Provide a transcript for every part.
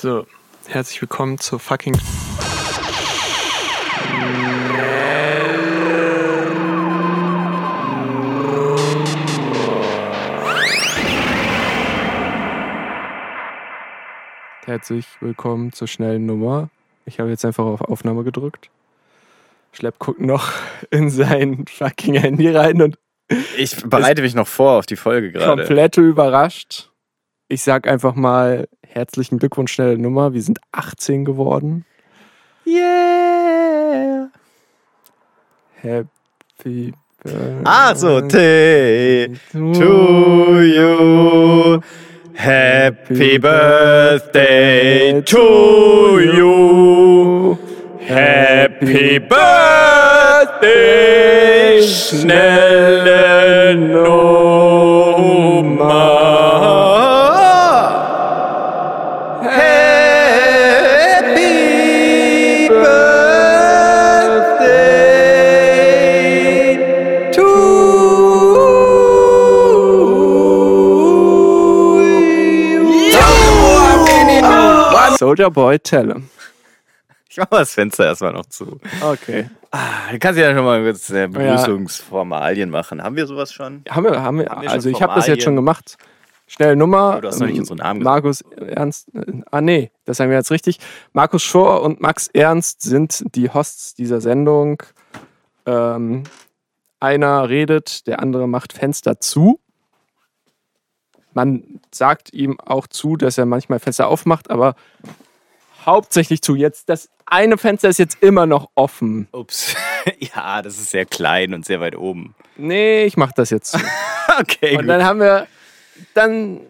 So, herzlich willkommen zur fucking. Herzlich willkommen zur schnellen Nummer. Ich habe jetzt einfach auf Aufnahme gedrückt. Schlepp guckt noch in sein fucking Handy rein und Ich bereite mich noch vor auf die Folge gerade. komplett überrascht. Ich sag einfach mal herzlichen Glückwunsch, schnelle Nummer. Wir sind 18 geworden. Yeah! Happy Birthday. Ach so, Tee to you. Happy Birthday to you. Happy Birthday, schnelle Nummer. Soldier Boy Telle. Ich mach mal das Fenster erstmal noch zu. Okay. Ah, du kannst ja schon mal kurz äh, Begrüßungsformalien machen. Haben wir sowas schon? Haben wir, haben wir, Haben wir also ich habe das jetzt schon gemacht. Schnelle Nummer. Oh, du hast noch nicht ähm, unseren Namen Markus Ernst. äh, Ah, nee, das sagen wir jetzt richtig. Markus Schor und Max Ernst sind die Hosts dieser Sendung. Ähm, einer redet, der andere macht Fenster zu. Man sagt ihm auch zu, dass er manchmal Fenster aufmacht, aber hauptsächlich zu. Jetzt das eine Fenster ist jetzt immer noch offen. Ups. ja, das ist sehr klein und sehr weit oben. Nee, ich mach das jetzt zu. Okay, Und dann haben wir, dann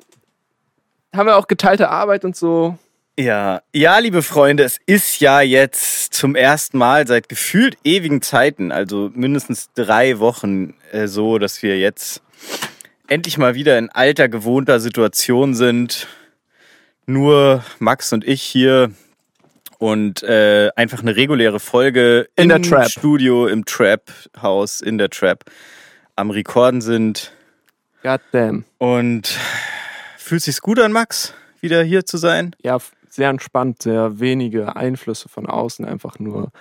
haben wir auch geteilte Arbeit und so. Ja, ja, liebe Freunde, es ist ja jetzt zum ersten Mal seit gefühlt ewigen Zeiten, also mindestens drei Wochen, äh, so, dass wir jetzt endlich mal wieder in alter gewohnter Situation sind. Nur Max und ich hier und äh, einfach eine reguläre Folge In der im Trap. Studio, im Trap-Haus, in der Trap am Rekorden sind. God damn. Und fühlt sich's gut an, Max, wieder hier zu sein? Ja, sehr entspannt, sehr wenige Einflüsse von außen, einfach nur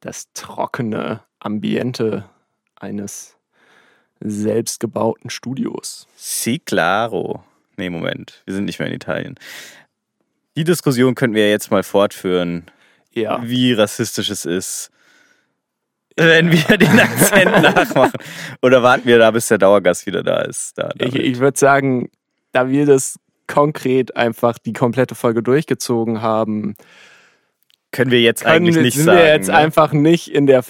das trockene Ambiente eines selbstgebauten Studios. Si, claro. Nee, Moment. Wir sind nicht mehr in Italien. Die Diskussion könnten wir jetzt mal fortführen, Ja. wie rassistisch es ist, wenn wir den Akzent nachmachen. Oder warten wir da, bis der Dauergast wieder da ist? Da, Ich, ich würde sagen, da wir das konkret einfach die komplette Folge durchgezogen haben, Können wir jetzt können eigentlich nicht sind sagen. wir jetzt ne? einfach nicht in der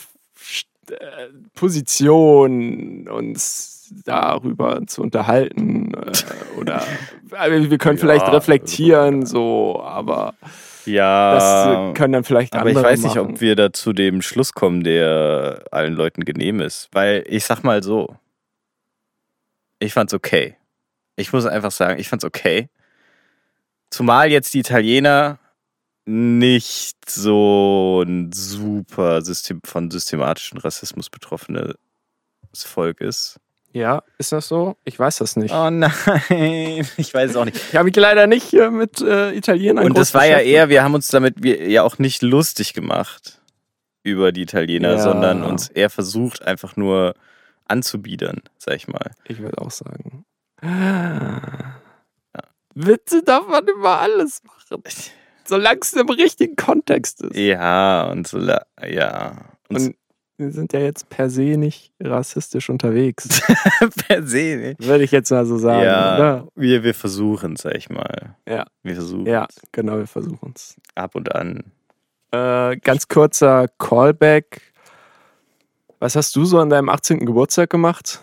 äh, Position, uns darüber zu unterhalten. Äh, oder also wir können vielleicht Ja, reflektieren, so, aber Ja. das äh, können dann vielleicht Aber ich andere weiß nicht, machen. ob wir da zu dem Schluss kommen, der allen Leuten genehm ist. Weil ich sag mal so, ich fand's okay. Ich muss einfach sagen, ich fand's okay. Zumal jetzt die Italiener nicht so ein super System von systematischen Rassismus betroffenes Volk ist. Ja, ist das so? Ich weiß das nicht. Oh nein, ich weiß es auch nicht. Ich habe mich leider nicht hier mit äh, Italienern Und das war ja eher, wir haben uns damit wir ja auch nicht lustig gemacht über die Italiener, Ja. sondern uns eher versucht, einfach nur anzubiedern, sag ich mal. Ich würde auch sagen. Witze darf man über alles machen. Solange es im richtigen Kontext ist. Ja, und so, ja. Und, Und wir sind ja jetzt per se nicht rassistisch unterwegs. per se, ne? Würde ich jetzt mal so sagen, ja, oder? wir, wir versuchen, sag ich mal. Ja. Wir versuchen Ja, genau, wir versuchen es. ab und an. Äh, ganz kurzer Callback. Was hast du so an deinem 18. Geburtstag gemacht?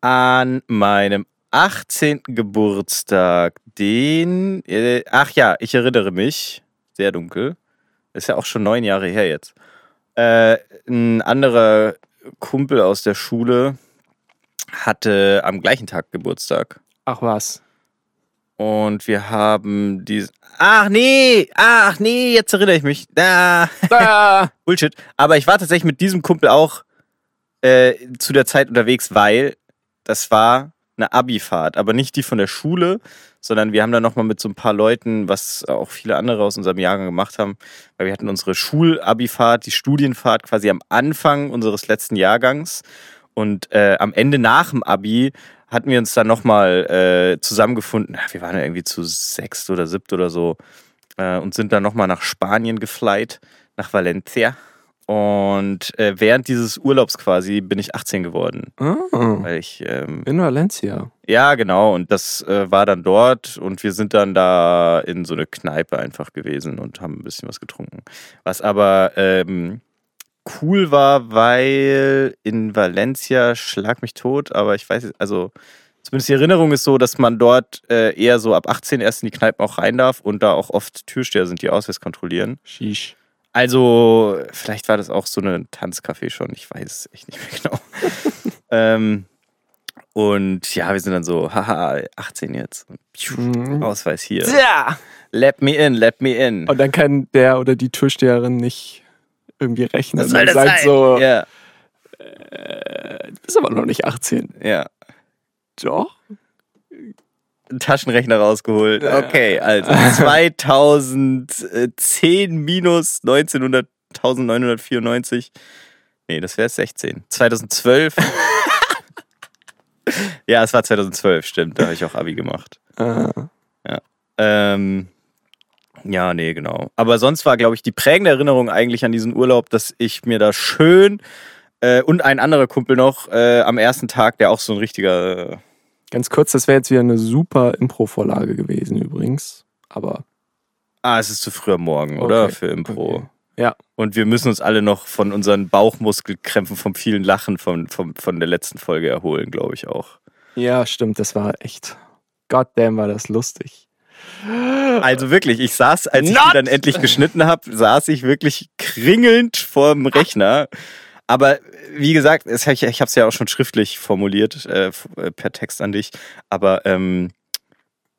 An meinem 18. Geburtstag, den. Äh, ach ja, ich erinnere mich. Sehr dunkel. Ist ja auch schon neun Jahre her jetzt. Äh, ein anderer Kumpel aus der Schule hatte am gleichen Tag Geburtstag. Ach was. Und wir haben diesen. Ach nee, ach nee, jetzt erinnere ich mich. Ah, Ah, Bullshit. Aber ich war tatsächlich mit diesem Kumpel auch äh, zu der Zeit unterwegs, weil das war eine Abi-Fahrt, aber nicht die von der Schule, sondern wir haben dann nochmal mit so ein paar Leuten, was auch viele andere aus unserem Jahrgang gemacht haben, weil wir hatten unsere Schul-Abi-Fahrt, die Studienfahrt quasi am Anfang unseres letzten Jahrgangs und äh, am Ende nach dem Abi hatten wir uns dann nochmal äh, zusammengefunden. Wir waren ja irgendwie zu sechst oder siebt oder so äh, und sind dann nochmal nach Spanien geflight, nach Valencia. Und äh, während dieses Urlaubs quasi bin ich 18 geworden. Ah, Weil ich, ähm, in Valencia. ja, genau, und das äh, war dann dort und wir sind dann da in so eine Kneipe einfach gewesen und haben ein bisschen was getrunken. Was aber ähm, cool war, weil in Valencia schlag mich tot, aber ich weiß, also zumindest die Erinnerung ist so, dass man dort äh, eher so ab 18 erst in die Kneipen auch rein darf und da auch oft Türsteher sind, die Ausweis kontrollieren. Sheesh. Also, vielleicht war das auch so eine Tanzcafé schon, ich weiß es echt nicht mehr genau. ähm, und ja, wir sind dann so, haha, 18 jetzt. Mhm. Ausweis hier. Ja. Let me in, let me in. Und dann kann der oder die Türsteherin nicht irgendwie rechnen. Was soll das sagt sein? so, Ja, du bist aber noch nicht 18. ja. Doch? Taschenrechner rausgeholt. Okay, also 2010 minus 1900, 1994. Nee, das wäre 16. 2012. ja, es war 2012, stimmt. Da habe ich auch Abi gemacht. Äh, Ähm, ja, nee, genau. Aber sonst war, glaube ich, die prägende Erinnerung eigentlich an diesen Urlaub, dass ich mir da schön äh, und ein anderer Kumpel noch äh, am ersten Tag, der auch so ein richtiger ganz kurz, das wäre jetzt wieder eine super Impro-Vorlage gewesen übrigens. Aber Ah, es ist zu früh am Morgen, oder? Okay, Für Impro. okay. Ja. Und wir müssen uns alle noch von unseren Bauchmuskelkrämpfen vom vielen Lachen von, von, von der letzten Folge erholen, glaube ich auch. ja, stimmt, das war echt. Goddamn, war das lustig. Also wirklich, ich saß, als ich Not! die dann endlich geschnitten habe, saß ich wirklich kringelnd vorm Rechner. Aber wie gesagt, es- ich, ich habe es ja auch schon schriftlich formuliert, äh, äh, per Text an dich. Aber ähm,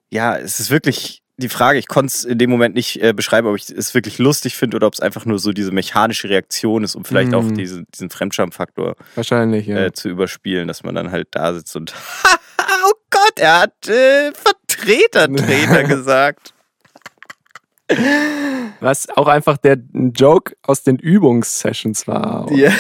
ja, es ist wirklich die Frage, ich konnte es in dem Moment nicht äh, beschreiben, ob ich es wirklich lustig finde oder ob es einfach nur so diese mechanische Reaktion ist, um vielleicht auch Mhm. diese, diesen Fremdschamfaktor Wahrscheinlich, ja. äh, zu überspielen, dass man dann halt da sitzt und oh Gott, er hat äh, Vertreter-Trainer gesagt. Was auch einfach der Joke aus den Übungssessions war. Ja.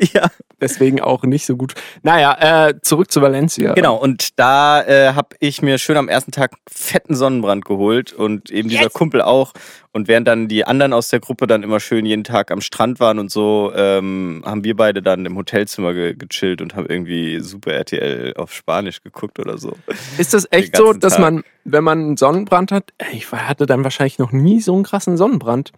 ja. Deswegen auch nicht so gut. Naja, äh, zurück zu Valencia. Genau, und da äh, habe ich mir schön am ersten Tag fetten Sonnenbrand geholt und eben dieser Kumpel auch. Und während dann die anderen aus der Gruppe dann immer schön jeden Tag am Strand waren und so, ähm, haben wir beide dann im Hotelzimmer ge gechillt und haben irgendwie Super RTL auf Spanisch geguckt oder so. Ist das echt so, dass Tag. man, wenn man einen Sonnenbrand hat, ich hatte dann wahrscheinlich noch nie so einen krassen Sonnenbrand.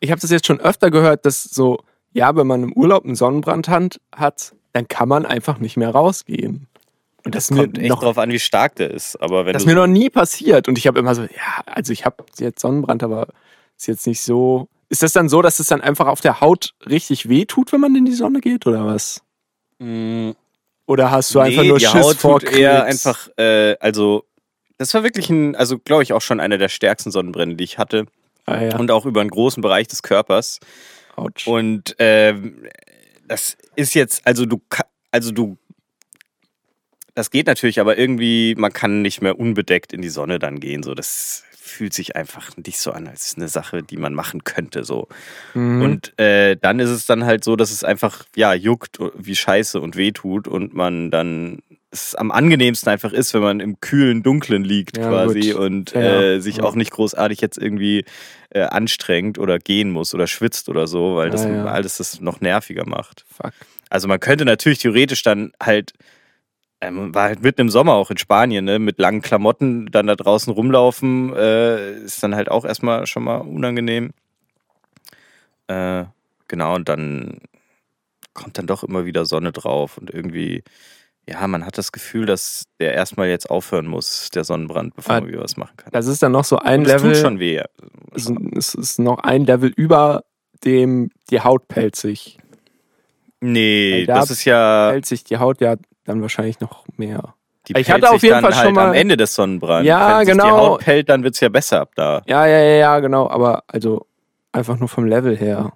Ich habe das jetzt schon öfter gehört, dass so, ja, wenn man im Urlaub einen Sonnenbrand hat, dann kann man einfach nicht mehr rausgehen. Und das, Das kommt echt noch, drauf an, wie stark der ist. Aber wenn das mir noch nie passiert. Und ich habe immer so, ja, also ich habe jetzt Sonnenbrand, aber ist jetzt nicht so. Ist das dann so, dass es dann einfach auf der Haut richtig weh tut, wenn man in die Sonne geht, oder was? Mm, Oder hast du einfach nee, nur die Schiss Haut vor tut eher einfach, äh, also das war wirklich ein, also glaube ich auch schon einer der stärksten Sonnenbrände, die ich hatte. Ah, ja. Und auch über einen großen Bereich des Körpers. Autsch. Und ähm, das ist jetzt, also du, also du, das geht natürlich, aber irgendwie, man kann nicht mehr unbedeckt in die Sonne dann gehen. So, das fühlt sich einfach nicht so an, als eine Sache, die man machen könnte. So. Mhm. Und äh, dann ist es dann halt so, dass es einfach, ja, juckt wie Scheiße und wehtut und man dann es am angenehmsten einfach ist, wenn man im kühlen, dunklen liegt Ja, quasi gut. und Ja, äh, sich Ja. auch nicht großartig jetzt irgendwie äh, anstrengt oder gehen muss oder schwitzt oder so, weil das Ja, ja. alles das noch nerviger macht. Fuck. Also man könnte natürlich theoretisch dann halt, ähm, war halt mitten im Sommer auch in Spanien, ne, mit langen Klamotten dann da draußen rumlaufen, äh, ist dann halt auch erstmal schon mal unangenehm. Äh, genau, und dann kommt dann doch immer wieder Sonne drauf und irgendwie, ja, man hat das Gefühl, dass der erstmal jetzt aufhören muss, der Sonnenbrand, bevor Ah, man wieder was machen kann. Das ist dann noch so ein es Level. tut schon weh. Es ist- es ist noch ein Level über dem die Haut pelzig. Nee, da das ist ja, Pelzig die Haut ja dann wahrscheinlich noch mehr. die Ich hatte auf jeden Fall halt schon mal- am Ende des Sonnenbrands. Ja, Wenn sich die genau. Haut pellt, dann wird es ja besser ab da. Ja, ja, ja, ja, genau. Aber also einfach nur vom Level her.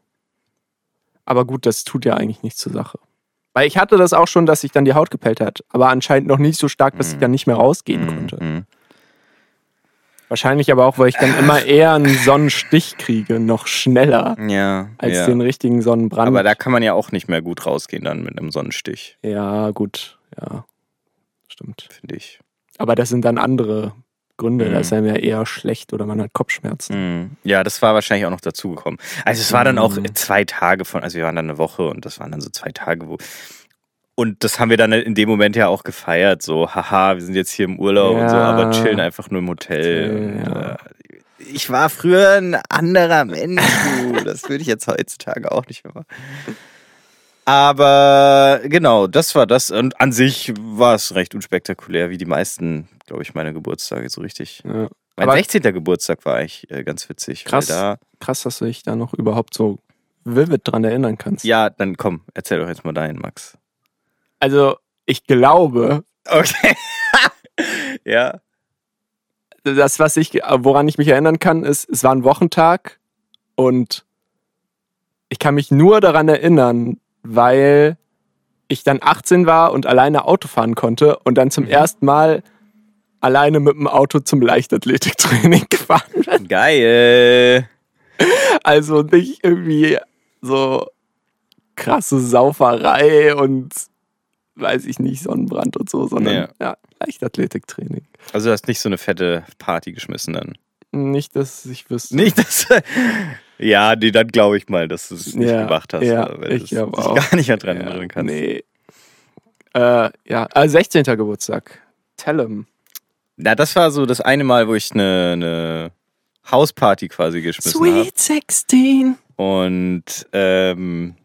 Aber gut, das tut ja eigentlich nichts zur Sache. Weil ich hatte das auch schon, dass sich dann die Haut gepellt hat, aber anscheinend noch nicht so stark, dass ich dann nicht mehr rausgehen konnte. Mhm. Wahrscheinlich aber auch, weil ich dann immer eher einen Sonnenstich kriege, noch schneller Ja. als ja. den richtigen Sonnenbrand. Aber da kann man ja auch nicht mehr gut rausgehen dann mit einem Sonnenstich, ja, gut, ja, stimmt. finde ich. Aber das sind dann andere Gründe. Mhm. Da ist einem ja eher schlecht oder man hat Kopfschmerzen. Mhm. Ja, das war wahrscheinlich auch noch dazugekommen. Also es war dann auch Mhm. zwei Tage von, also wir waren dann eine Woche und das waren dann so zwei Tage, wo. Und das haben wir dann in dem Moment ja auch gefeiert, so, haha, wir sind jetzt hier im Urlaub und so, Ja. aber chillen einfach nur im Hotel. Hotel, ja. äh, ich war früher ein anderer Mensch, du. das würde ich jetzt heutzutage auch nicht mehr machen. Aber genau, das war das. Und an sich war es recht unspektakulär, wie die meisten, glaube ich, meine Geburtstage so richtig. Ja. Mein Aber- 16. Geburtstag war eigentlich äh, ganz witzig. Krass. Da, Krass, dass du dich da noch überhaupt so vivid dran erinnern kannst. ja, dann komm, erzähl doch jetzt mal deinen, Max. Also, ich glaube, Okay. ja. das, was ich, woran ich mich erinnern kann, ist, es war ein Wochentag und ich kann mich nur daran erinnern, weil ich dann 18 war und alleine Auto fahren konnte und dann zum Mhm. ersten Mal alleine mit dem Auto zum Leichtathletiktraining gefahren bin. Geil. Also nicht irgendwie so krasse Sauferei und weiß ich nicht, Sonnenbrand und so, sondern Ja. ja, Leichtathletiktraining. Also du hast nicht so eine fette Party geschmissen dann. Nicht, dass ich wüsste. Nicht, dass. Ja, nee, dann glaube ich mal, dass du es nicht Ja, gemacht hast. ja, weil ich du glaub dich auch. gar nicht mehr dran Ja, erinnern kannst. Nee. Äh, ja, äh, 16. Geburtstag. Tellem. Na, das war so das eine Mal, wo ich eine, eine Hausparty quasi geschmissen habe. 16. Und ähm,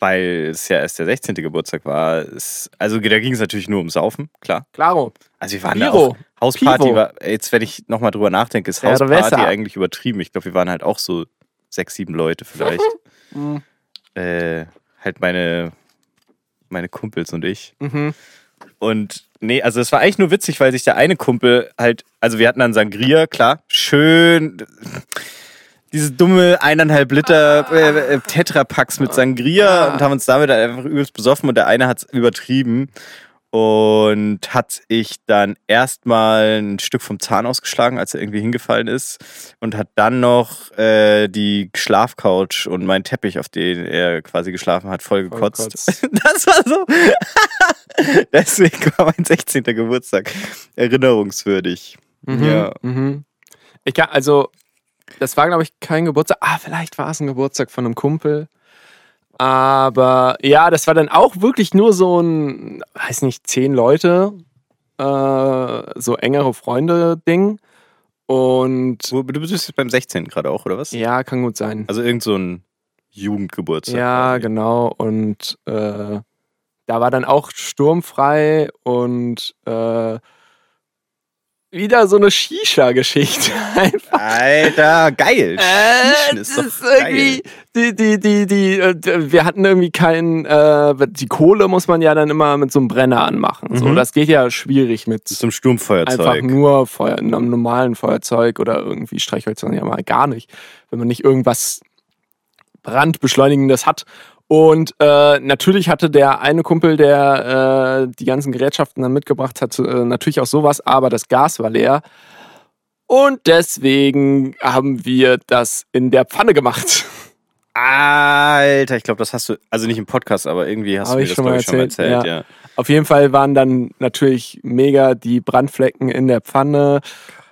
weil es ja erst der 16. Geburtstag war, ist, also da ging es natürlich nur um Saufen, klar. Klaro. Also wir waren da Piro. auch. Hausparty Pivo. war, jetzt wenn ich nochmal drüber nachdenke, ist Cerveza. Hausparty eigentlich übertrieben. Ich glaube, wir waren halt auch so sechs, sieben Leute vielleicht. Mhm. äh, halt meine, meine Kumpels und ich. Mhm. Und nee, also es war eigentlich nur witzig, weil sich der eine Kumpel halt, also wir hatten dann Sangria, klar, schön diese dumme eineinhalb Liter äh, äh, Tetrapacks mit Sangria und haben uns damit einfach übelst besoffen und der eine hat es übertrieben und hat ich dann erstmal ein Stück vom Zahn ausgeschlagen, als er irgendwie hingefallen ist und hat dann noch äh, die Schlafcouch und meinen Teppich, auf den er quasi geschlafen hat, voll gekotzt. Das war so. Deswegen war mein 16. Geburtstag erinnerungswürdig. Mhm. Ja. Mhm. Ich kann, also, das war, glaube ich, kein Geburtstag. Ah, vielleicht war es ein Geburtstag von einem Kumpel. Aber ja, das war dann auch wirklich nur so ein, weiß nicht, zehn Leute, äh, so engere Freunde-Ding. Und Du bist jetzt beim 16. gerade auch, oder was? ja, kann gut sein. Also irgend so ein Jugendgeburtstag. Ja, quasi. genau. Und äh, da war dann auch sturmfrei und äh, wieder so eine Shisha-Geschichte. Alter, geil. Äh, ist ist irgendwie, die, die, die, die, äh, wir hatten irgendwie keinen, äh, die Kohle muss man ja dann immer mit so einem Brenner anmachen. So, Mhm. das geht ja schwierig mit Zum Sturmfeuerzeug. einfach nur Feuer, einem normalen Feuerzeug oder irgendwie Streichhölzern ja mal gar nicht, wenn man nicht irgendwas brandbeschleunigendes hat. Und äh, natürlich hatte der eine Kumpel, der äh, die ganzen Gerätschaften dann mitgebracht hat, äh, natürlich auch sowas, aber das Gas war leer. Und deswegen haben wir das in der Pfanne gemacht. Alter, ich glaube, das hast du, also nicht im Podcast, aber irgendwie hast Hab du mir das, schon glaube mal ich, schon mal erzählt, erzählt. ja. Ja. Auf jeden Fall waren dann natürlich mega die Brandflecken in der Pfanne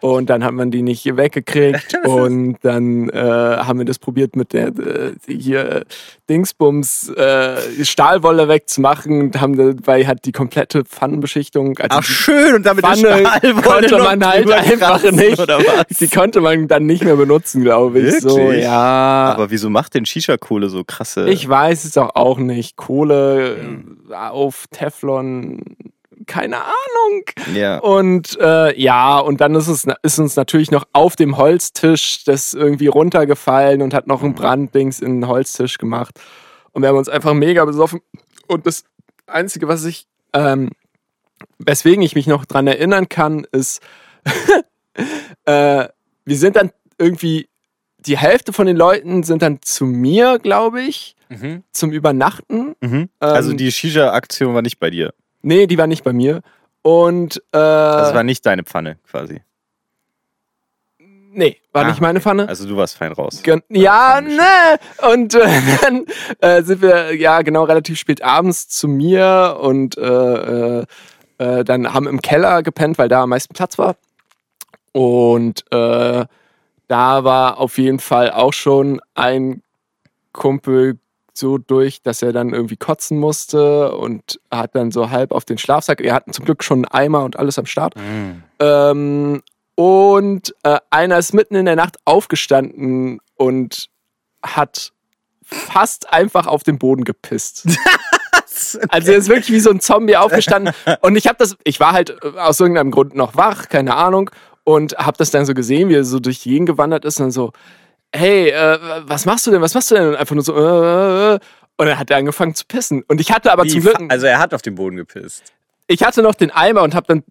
und dann hat man die nicht weggekriegt und dann äh, haben wir das probiert mit der äh, hier äh, Dingsbums äh, Stahlwolle wegzumachen und haben dabei halt die komplette Pfannenbeschichtung also Ach, schön. Und damit Pfanne Stahlwolle konnte man halt einfach nicht. Oder was? Die konnte man dann nicht mehr benutzen, glaube ich. So, Wirklich? ja. Aber wieso macht denn Shisha-Kohle so krasse? Ich weiß es auch, auch nicht. Kohle Hm. äh, auf Teflon, keine Ahnung. ja. Und äh, ja, und dann ist es ist uns natürlich noch auf dem Holztisch das irgendwie runtergefallen und hat noch ein Branddings in den Holztisch gemacht. Und wir haben uns einfach mega besoffen. Und das Einzige, was ich, ähm, weswegen ich mich noch dran erinnern kann, ist, äh, wir sind dann irgendwie, die Hälfte von den Leuten sind dann zu mir, glaube ich. zum Übernachten. Mhm. Also Ähm, die Shisha-Aktion war nicht bei dir. Nee, die war nicht bei mir. Und äh, Das war nicht deine Pfanne quasi. nee, war Ah, nicht meine Pfanne. Also du warst fein raus. Gen ja, ne. Und äh, dann äh, sind wir ja genau relativ spät abends zu mir und äh, äh, äh, dann haben im Keller gepennt, weil da am meisten Platz war. Und äh, da war auf jeden Fall auch schon ein Kumpel so durch, dass er dann irgendwie kotzen musste und hat dann so halb auf den Schlafsack. Wir hatten zum Glück schon einen Eimer und alles am Start. Mhm. Ähm, und äh, einer ist mitten in der Nacht aufgestanden und hat fast einfach auf den Boden gepisst. Also er ist wirklich wie so ein Zombie aufgestanden. Und ich habe das, ich war halt äh, aus irgendeinem Grund noch wach, keine Ahnung, und habe das dann so gesehen, wie er so durch die Gegend gewandert ist und dann so, hey, äh, was machst du denn, was machst du denn? Und einfach nur so, äh, äh, und dann hat er angefangen zu pissen. Und ich hatte aber Wie zum Glück, Also er hat auf den Boden gepisst. ich hatte noch den Eimer und habe dann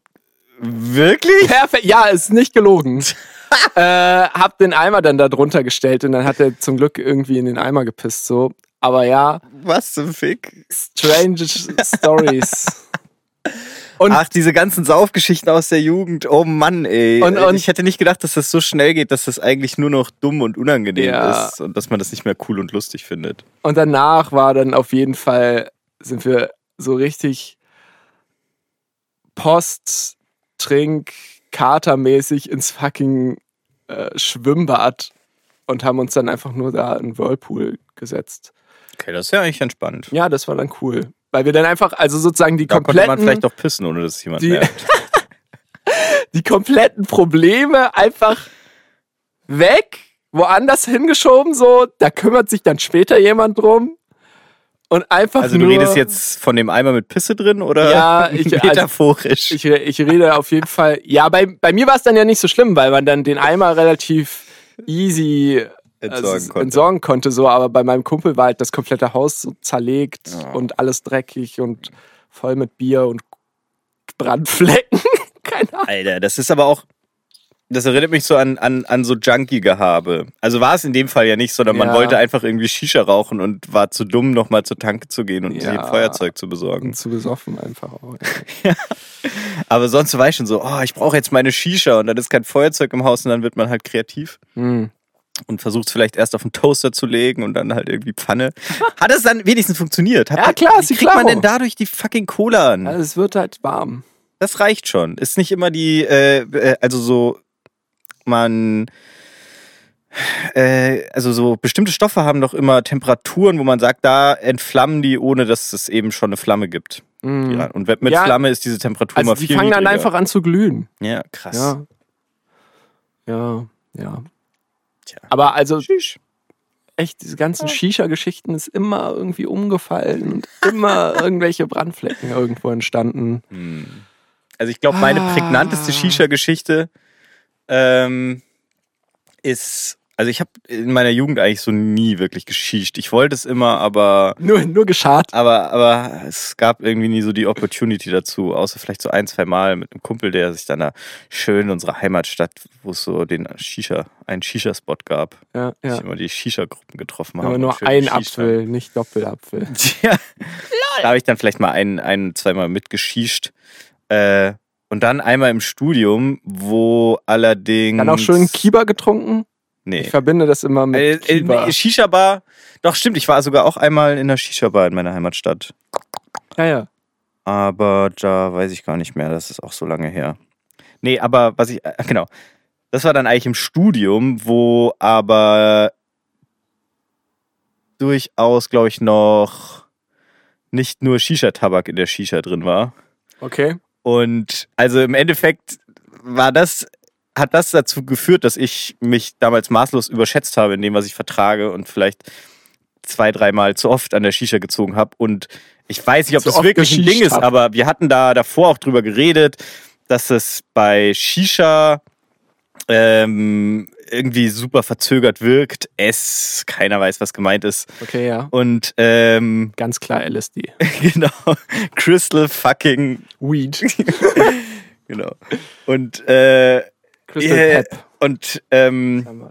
Wirklich? Perfekt, ja, ist nicht gelogen. äh, hab den Eimer dann da drunter gestellt und dann hat er zum Glück irgendwie in den Eimer gepisst, so. Aber ja, Was zum Fick? strange Stories. Und Ach, diese ganzen Saufgeschichten aus der Jugend. Oh Mann, ey. Und- und- ich hätte nicht gedacht, dass das so schnell geht, dass das eigentlich nur noch dumm und unangenehm Ja. ist und dass man das nicht mehr cool und lustig findet. Und danach war dann auf jeden Fall, sind wir so richtig Post, Trink, Katermäßig ins fucking äh, Schwimmbad und haben uns dann einfach nur da in Whirlpool gesetzt. Okay, das ist ja eigentlich entspannt. Ja, das war dann cool. Weil wir dann einfach, also sozusagen die Da konnte man kompletten, vielleicht auch pissen, ohne dass es jemand die- merkt. die kompletten Probleme einfach weg, woanders hingeschoben, so, da kümmert sich dann später jemand drum. Und einfach Also du nur, redest jetzt von dem Eimer mit Pisse drin oder Ja, ich- also- metaphorisch? Ich, re- ich rede auf jeden Fall. Ja, bei, bei mir war es dann ja nicht so schlimm, weil man dann den Eimer relativ easy Entsorgen also, konnte. entsorgen konnte. So, aber bei meinem Kumpel war halt das komplette Haus so zerlegt Ja. und alles dreckig und voll mit Bier und Brandflecken. Keine Ahnung. Alter, das ist aber auch. Das erinnert mich so an, an, an so Junkie-Gehabe. Also war es in dem Fall ja nicht, sondern man Ja. wollte einfach irgendwie Shisha rauchen und war zu dumm, nochmal zur Tanke zu gehen und Ja. sich ein Feuerzeug zu besorgen. Und zu besoffen einfach auch. Ja. Aber sonst war ich schon so, oh, ich brauche jetzt meine Shisha und dann ist kein Feuerzeug im Haus und dann wird man halt kreativ Hm. Und versucht es vielleicht erst auf den Toaster zu legen und dann halt irgendwie Pfanne. Hat es dann wenigstens funktioniert? Hat Ja, klar, Wie sie kriegt man denn dadurch die fucking Cola an? Also es wird halt warm. Das reicht schon. Ist nicht immer die, äh, äh, also so, man, äh, also so bestimmte Stoffe haben doch immer Temperaturen, wo man sagt, da entflammen die, ohne dass es eben schon eine Flamme gibt. Hm. Ja, und mit Ja. Flamme ist diese Temperatur Also mal die viel fangen dann niedriger. einfach an zu glühen. Ja, krass. Ja. Ja, ja. Tja. Aber also Tschüss. echt, diese ganzen Shisha-Geschichten ist immer irgendwie umgefallen und immer irgendwelche Brandflecken irgendwo entstanden. Hm. Also ich glaube, meine Ah. prägnanteste Shisha-Geschichte ähm, ist, also ich habe in meiner Jugend eigentlich so nie wirklich geschicht. Ich wollte es immer, aber Nur, nur geschart. Aber, aber es gab irgendwie nie so die Opportunity dazu, außer vielleicht so ein, zwei Mal mit einem Kumpel, der sich dann da schön in unserer Heimatstadt, wo es so den Shisha, einen Shisha-Spot gab, Ja, ja. sich immer die Shisha-Gruppen getroffen haben. Aber nur ein Apfel, nicht Doppelapfel. Ja. Da habe ich dann vielleicht mal ein, ein zweimal mitgeschicht. Äh, und dann einmal im Studium, wo allerdings. Dann auch schön Kiba getrunken. Nee. Ich verbinde das immer mit Äh, äh, Kiba. nee, Shisha-Bar. Doch, stimmt. Ich war sogar auch einmal in der Shisha-Bar in meiner Heimatstadt. Ja, ja. Aber da weiß ich gar nicht mehr, das ist auch so lange her. Nee, aber was ich, äh, genau. Das war dann eigentlich im Studium, wo aber durchaus, glaube ich, noch nicht nur Shisha-Tabak in der Shisha drin war. Okay. Und also im Endeffekt war das, hat das dazu geführt, dass ich mich damals maßlos überschätzt habe in dem, was ich vertrage und vielleicht zwei, dreimal zu oft an der Shisha gezogen habe. Und ich weiß nicht, ob Zu das wirklich ein Ding ist, hab. aber wir hatten da davor auch drüber geredet, dass es bei Shisha ähm, irgendwie super verzögert wirkt. Es, keiner weiß, was gemeint ist. Okay, ja. Und ähm, Ganz klar LSD. genau, Crystal fucking Weed. Genau. Und, äh, Crystal Yeah. Pep. und ähm.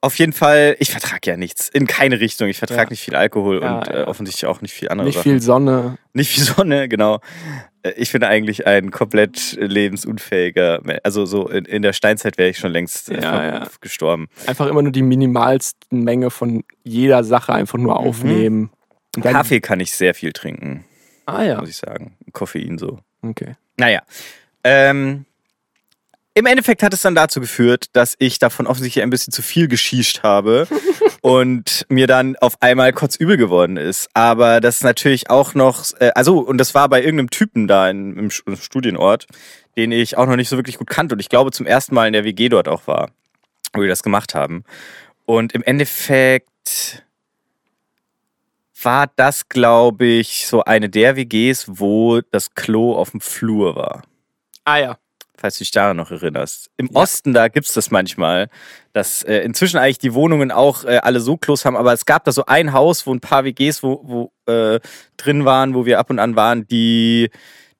Auf jeden Fall, ich vertrage ja nichts. In keine Richtung. Ich vertrage Ja. nicht viel Alkohol Ja, und ja. Äh, offensichtlich auch nicht viel andere Nicht Sachen. viel Sonne. Nicht viel Sonne, genau. Äh, Ich bin eigentlich ein komplett lebensunfähiger Mensch. Also so in, in der Steinzeit wäre ich schon längst äh, Ja, von- ja. gestorben. Einfach immer nur die minimalsten Menge von jeder Sache einfach nur aufnehmen. Und dann- Kaffee kann ich sehr viel trinken, Ah ja. muss ich sagen. Koffein so. Okay. Naja. Ähm, Im Endeffekt hat es dann dazu geführt, dass ich davon offensichtlich ein bisschen zu viel geschiescht habe und mir dann auf einmal kotzübel geworden ist. Aber das ist natürlich auch noch, äh, also, und das war bei irgendeinem Typen da in, im Studienort, den ich auch noch nicht so wirklich gut kannte und ich glaube zum ersten Mal in der WG dort auch war, wo wir das gemacht haben. Und im Endeffekt war das, glaube ich, so eine der WGs, wo das Klo auf dem Flur war Ah ja. Falls du dich daran noch erinnerst. Im Ja. Osten, da gibt's das manchmal, dass äh, inzwischen eigentlich die Wohnungen auch äh, alle so Klos haben, aber es gab da so ein Haus, wo ein paar WGs wo, wo, äh, drin waren, wo wir ab und an waren, die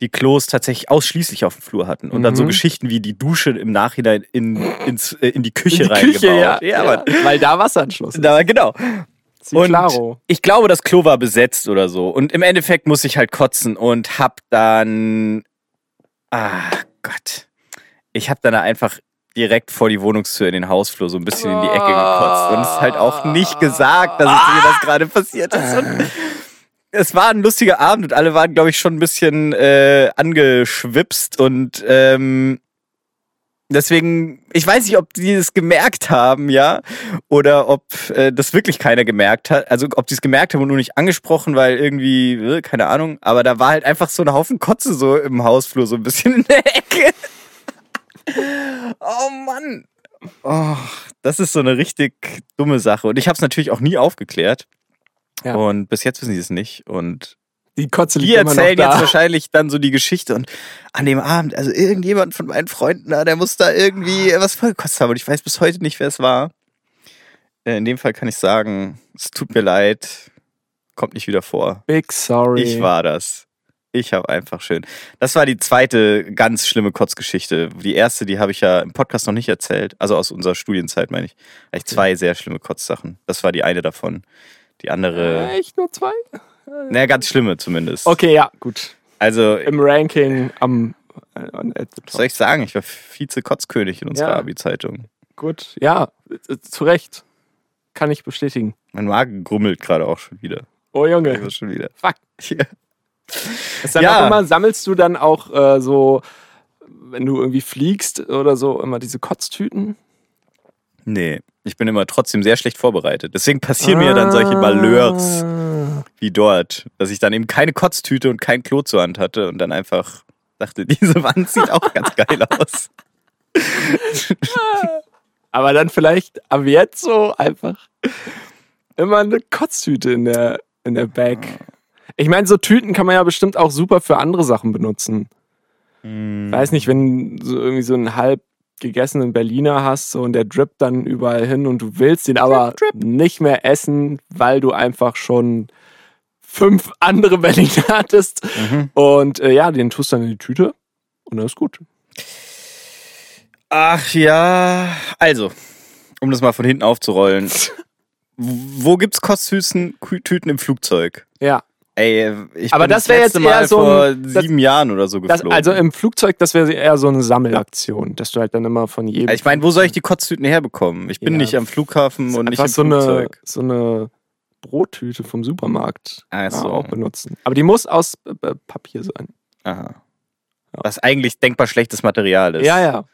die Klos tatsächlich ausschließlich auf dem Flur hatten. Und dann so Mhm. Geschichten wie die Dusche im Nachhinein in, ins, äh, in die Küche In die reingebaut. Küche, ja. ja, ja. Weil da Wasseranschluss ist. da, genau. Sie Und klaro. ich glaube, das Klo war besetzt oder so. Und im Endeffekt muss ich halt kotzen und hab dann. Ah, Gott. Ich hab dann einfach direkt vor die Wohnungstür in den Hausflur so ein bisschen in die Ecke gekotzt. Und es ist halt auch nicht gesagt, dass es mir das gerade passiert ist. Und es war ein lustiger Abend und alle waren, glaube ich, schon ein bisschen äh, angeschwipst und ähm, deswegen, ich weiß nicht, ob die es gemerkt haben, ja, oder ob äh, das wirklich keiner gemerkt hat. Also ob die es gemerkt haben und nur nicht angesprochen, weil irgendwie, äh, keine Ahnung, aber da war halt einfach so ein Haufen Kotze so im Hausflur, so ein bisschen in der Ecke. Oh Mann. Oh, das ist so eine richtig dumme Sache. Und ich habe es natürlich auch nie aufgeklärt. Ja. Und bis jetzt wissen sie es nicht. Und Die Kotze die liegt noch erzählen jetzt wahrscheinlich dann so die Geschichte und an dem Abend, also irgendjemand von meinen Freunden da, der muss da irgendwie was vollgekostet haben und ich weiß bis heute nicht, wer es war. Äh, In dem Fall kann ich sagen, es tut mir leid, kommt nicht wieder vor. Big sorry. Ich war das. Ich habe einfach schön. Das war die zweite ganz schlimme Kotzgeschichte. Die erste, die habe ich ja im Podcast noch nicht erzählt. Also aus unserer Studienzeit, meine ich. Eigentlich zwei sehr schlimme Kotzsachen. Das war die eine davon. Die andere, Echt nur zwei? naja, ganz schlimme zumindest. Okay, ja, gut. Also, Im Ranking am. äh, the Was soll ich sagen? Ich war Vize-Kotzkönig in unserer Ja. Abi-Zeitung. Gut, ja, äh, zu Recht. Kann ich bestätigen. Mein Magen grummelt gerade auch schon wieder. Oh Junge, schon wieder. fuck. Ja. Ist dann Ja. auch immer, sammelst du dann auch äh, so, wenn du irgendwie fliegst oder so, immer diese Kotztüten? Nee, ich bin immer trotzdem sehr schlecht vorbereitet. Deswegen passieren mir dann solche Malheurs Ah. wie dort, dass ich dann eben keine Kotztüte und kein Klo zur Hand hatte und dann einfach dachte, diese Wand sieht auch ganz geil aus. Aber dann vielleicht ab jetzt so einfach immer eine Kotztüte in der, in der Bag. Ich meine, so Tüten kann man ja bestimmt auch super für andere Sachen benutzen. Hm. Weiß nicht, wenn du so irgendwie so einen halb gegessenen Berliner hast so, und der drippt dann überall hin und du willst ihn aber nicht mehr essen, weil du einfach schon fünf andere Berliner hattest. Mhm. Und äh, ja, den tust du dann in die Tüte und dann ist gut. Ach ja, also, um das mal von hinten aufzurollen. Wo gibt's Kotztüten Tüten im Flugzeug? Ja. Ey, ich Aber bin das wär letzte jetzt Mal so vor ein- das- sieben Jahren oder so Das, geflogen. also im Flugzeug, das wäre eher so eine Sammelaktion, dass du halt dann immer von jedem. Also ich meine, wo soll ich die Kotztüten herbekommen? Ich bin Ja, nicht am Flughafen und nicht im so eine, Flugzeug. so eine Brottüte vom Supermarkt Ach ja, so. auch benutzen. Aber die muss aus äh, äh, Papier sein. Aha. Ja. Was eigentlich denkbar schlechtes Material ist. Ja, ja.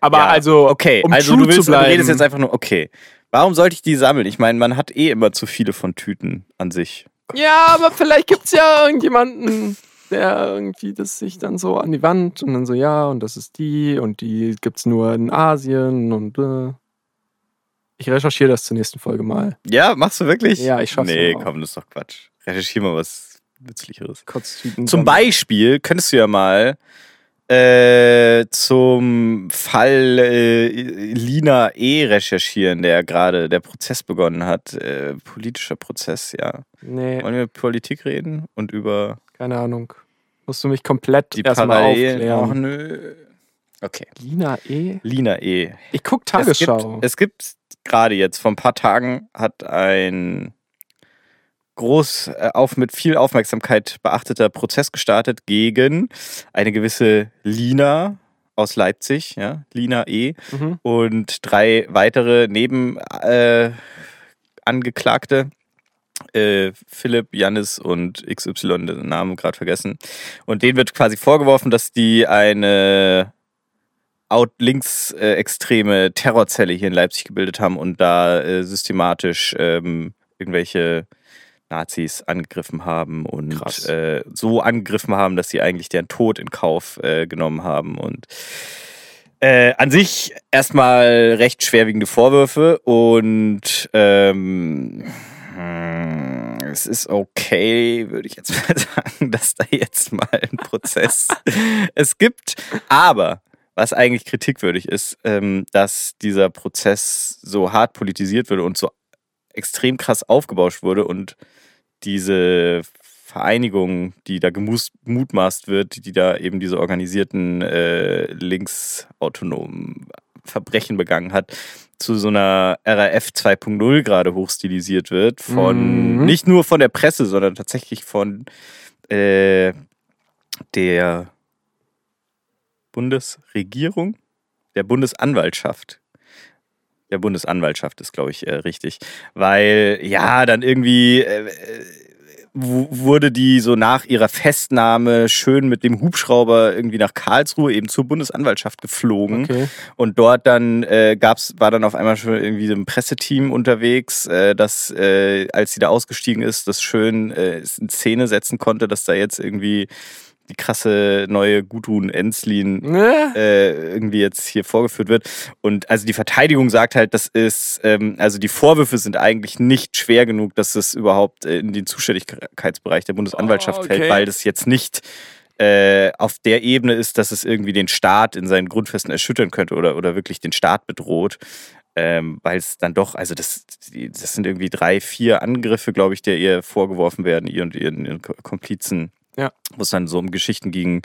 Aber Ja, also, Okay, um also du willst, du redest jetzt einfach nur, okay. Warum sollte ich die sammeln? Ich meine, man hat eh immer zu viele von Tüten an sich. Ja, aber vielleicht gibt es ja irgendjemanden, der irgendwie das sich dann so an die Wand und dann so, ja, und das ist die und die gibt es nur in Asien und äh. ich recherchiere das zur nächsten Folge mal. Ja, machst du wirklich? Ja, ich schaff's Nee, noch. komm, das ist doch Quatsch. Recherchier mal was Nützlicheres. Kotztüten. Zum. Beispiel könntest du ja mal äh, zum Fall äh, Lina E. recherchieren, der gerade der Prozess begonnen hat. Äh, politischer Prozess, ja. Nee, Wollen wir über Politik reden und über keine Ahnung. Musst du mich komplett die erstmal aufklären. Ach nö. Okay. Lina E. Lina E. Ich guck Es Tagesschau. gibt, es gibt gerade jetzt, vor ein paar Tagen, hat ein groß äh, auf, mit viel Aufmerksamkeit beachteter Prozess gestartet gegen eine gewisse Lina aus Leipzig, ja, Lina E. mhm. und drei weitere Neben äh. Äh, Philipp, Jannis und XY, den Namen gerade vergessen. Und denen wird quasi vorgeworfen, dass die eine out linksextreme Terrorzelle hier in Leipzig gebildet haben und da äh, systematisch ähm, irgendwelche Nazis angegriffen haben und äh, so angegriffen haben, dass sie eigentlich deren Tod in Kauf äh, genommen haben. Und äh, an sich erstmal recht schwerwiegende Vorwürfe und ähm, hm, es ist okay, würde ich jetzt mal sagen, dass da jetzt mal ein Prozess es gibt. Aber was eigentlich kritikwürdig ist, ähm, dass dieser Prozess so hart politisiert wurde und so extrem krass aufgebauscht wurde und diese Vereinigung, die da gemutmaßt wird, die da eben diese organisierten äh, linksautonomen Verbrechen begangen hat, zu so einer RAF 2.0 gerade hochstilisiert wird. Von Mhm. nicht nur von der Presse, sondern tatsächlich von äh, der Bundesregierung, der Bundesanwaltschaft. Der Bundesanwaltschaft ist, glaube ich, äh, richtig. Weil, ja, dann irgendwie äh, äh, wu- wurde die so nach ihrer Festnahme schön mit dem Hubschrauber irgendwie nach Karlsruhe eben zur Bundesanwaltschaft geflogen. Okay. Und dort dann äh, gab's, war dann auf einmal schon irgendwie so ein Presseteam unterwegs, äh, das, äh, als sie da ausgestiegen ist, das schön äh, in Szene setzen konnte, dass da jetzt irgendwie die krasse neue Gudrun Enslin Ne? äh, irgendwie jetzt hier vorgeführt wird. Und also die Verteidigung sagt halt, das ist, ähm, also die Vorwürfe sind eigentlich nicht schwer genug, dass es überhaupt äh, in den Zuständigkeitsbereich der Bundesanwaltschaft Oh, okay. fällt, weil das jetzt nicht äh, auf der Ebene ist, dass es irgendwie den Staat in seinen Grundfesten erschüttern könnte oder, oder wirklich den Staat bedroht. Ähm, weil es dann doch, also das, das sind irgendwie drei, vier Angriffe, glaube ich, der ihr vorgeworfen werden, ihr und ihren, ihren Ko- Komplizen. Ja. Wo es dann so um Geschichten ging,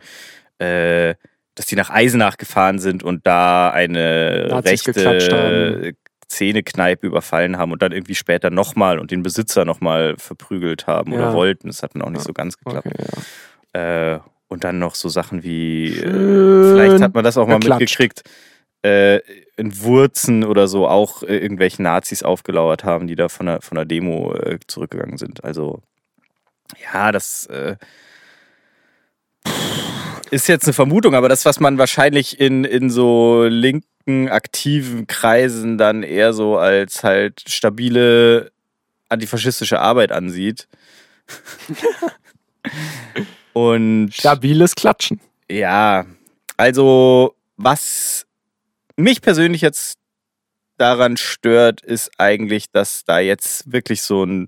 äh, dass die nach Eisenach gefahren sind und da eine Nazis rechte. Zähnekneipe überfallen haben und dann irgendwie später nochmal und den Besitzer nochmal verprügelt haben Ja. oder wollten. Das hat dann auch nicht Ja. so ganz geklappt. Okay, ja. Äh, und dann noch so Sachen wie, äh, Schön vielleicht hat man das auch mal geklatscht. mitgekriegt, äh, in Wurzen oder so auch äh, irgendwelchen Nazis aufgelauert haben, die da von der, von der Demo äh, zurückgegangen sind. Also, ja, das äh, ist jetzt eine Vermutung, aber das, was man wahrscheinlich in, in so linken, aktiven Kreisen dann eher so als halt stabile antifaschistische Arbeit ansieht. Und Stabiles Klatschen. ja, also was mich persönlich jetzt daran stört, ist eigentlich, dass da jetzt wirklich so ein,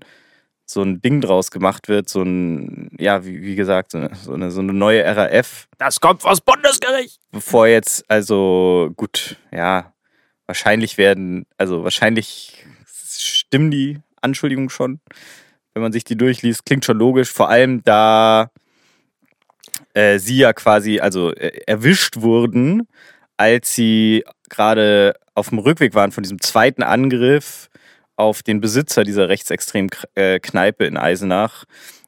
so ein Ding draus gemacht wird, so ein, ja, wie, wie gesagt, so eine, so, eine, so eine neue RAF, Das kommt aus Bundesgericht. bevor jetzt, also gut, ja, wahrscheinlich werden, also wahrscheinlich stimmen die Anschuldigungen schon, wenn man sich die durchliest, klingt schon logisch, vor allem da äh, sie ja quasi, also äh, erwischt wurden, als sie gerade auf dem Rückweg waren von diesem zweiten Angriff auf den Besitzer dieser rechtsextremen äh, Kneipe in Eisenach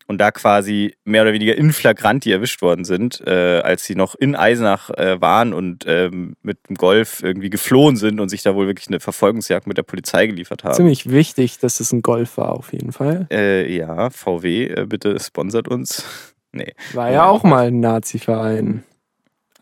und da quasi mehr oder weniger in flagranti erwischt worden sind, äh, als sie noch in Eisenach äh, waren und ähm, mit dem Golf irgendwie geflohen sind und sich da wohl wirklich eine Verfolgungsjagd mit der Polizei geliefert haben. Ziemlich wichtig, dass es ein Golf war, auf jeden Fall. Äh, ja, VW, äh, bitte sponsert uns. nee. War ja auch mal ein Nazi-Verein.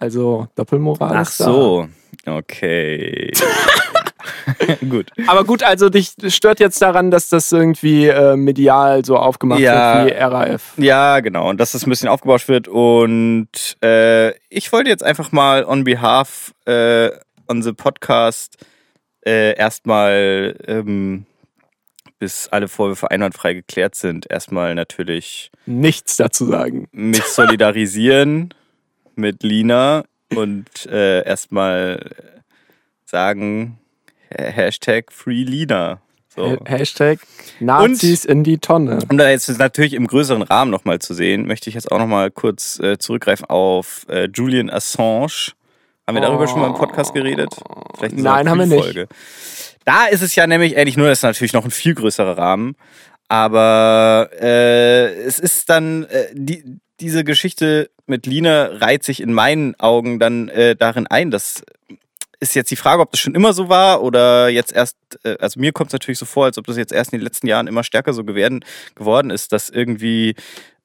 Also Doppelmoral Ach so, okay. Gut. Aber gut, also dich stört jetzt daran, dass das irgendwie äh, medial so aufgemacht Ja. wird wie RAF. Ja, genau. Und dass das ein bisschen aufgebauscht wird. Und äh, ich wollte jetzt einfach mal on behalf äh, on the podcast äh, erstmal, ähm, bis alle Vorwürfe einwandfrei geklärt sind, erstmal natürlich Nichts dazu sagen. mich solidarisieren mit Lina und äh, erstmal sagen Ha- Hashtag Free Lina. So. Ha- Hashtag Nazis in die Tonne. Um da jetzt natürlich im größeren Rahmen nochmal zu sehen, möchte ich jetzt auch nochmal kurz äh, zurückgreifen auf äh, Julian Assange Haben wir darüber schon mal im Podcast geredet? Vielleicht Nein, haben wir nicht. Da ist es ja nämlich ähnlich, nur das ist natürlich noch ein viel größerer Rahmen. Aber äh, es ist dann, äh, die, diese Geschichte mit Lina reiht sich in meinen Augen dann äh, darin ein, dass ist jetzt die Frage, ob das schon immer so war oder jetzt erst, äh, also mir kommt es natürlich so vor, als ob das jetzt erst in den letzten Jahren immer stärker so geworden, geworden ist, dass irgendwie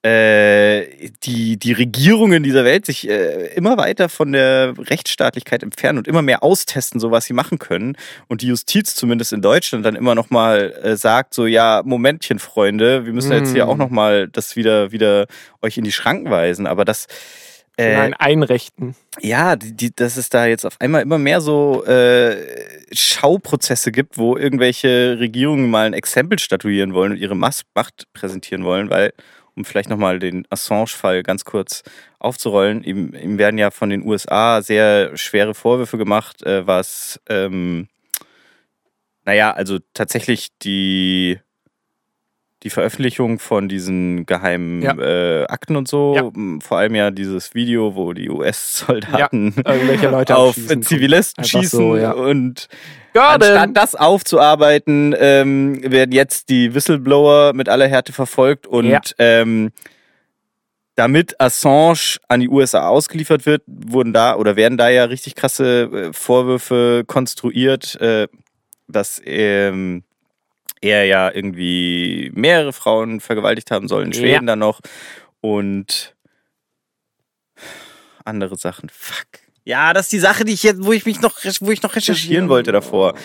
äh, die, die Regierungen dieser Welt sich äh, immer weiter von der Rechtsstaatlichkeit entfernen und immer mehr austesten, so was sie machen können. Und die Justiz zumindest in Deutschland dann immer noch mal äh, sagt, so ja, Momentchen, Freunde, wir müssen mm. jetzt hier auch mm. noch mal das wieder, wieder euch in die Schranken weisen. Aber das äh, Nein, einrechten. Ja, die, die, dass es da jetzt auf einmal immer mehr so äh, Schauprozesse gibt, wo irgendwelche Regierungen mal ein Exempel statuieren wollen und ihre Macht präsentieren wollen, weil, um vielleicht nochmal den Assange-Fall ganz kurz aufzurollen, ihm, ihm werden ja von den USA sehr schwere Vorwürfe gemacht, äh, was, ähm, naja, also tatsächlich die die Veröffentlichung von diesen geheimen ja. äh, Akten und so, ja. vor allem ja dieses Video, wo die US-Soldaten ja. auf Zivilisten schießen so, und anstatt das aufzuarbeiten, ähm, werden jetzt die Whistleblower mit aller Härte verfolgt und ähm, damit Assange an die USA ausgeliefert wird, wurden da oder werden da ja richtig krasse äh, Vorwürfe konstruiert, äh, dass ähm, er ja irgendwie mehrere Frauen vergewaltigt haben soll, in Schweden ja. dann noch und andere Sachen. Fuck. Ja, das ist die Sache, die ich jetzt, wo ich mich noch, wo ich noch recherchieren wollte davor.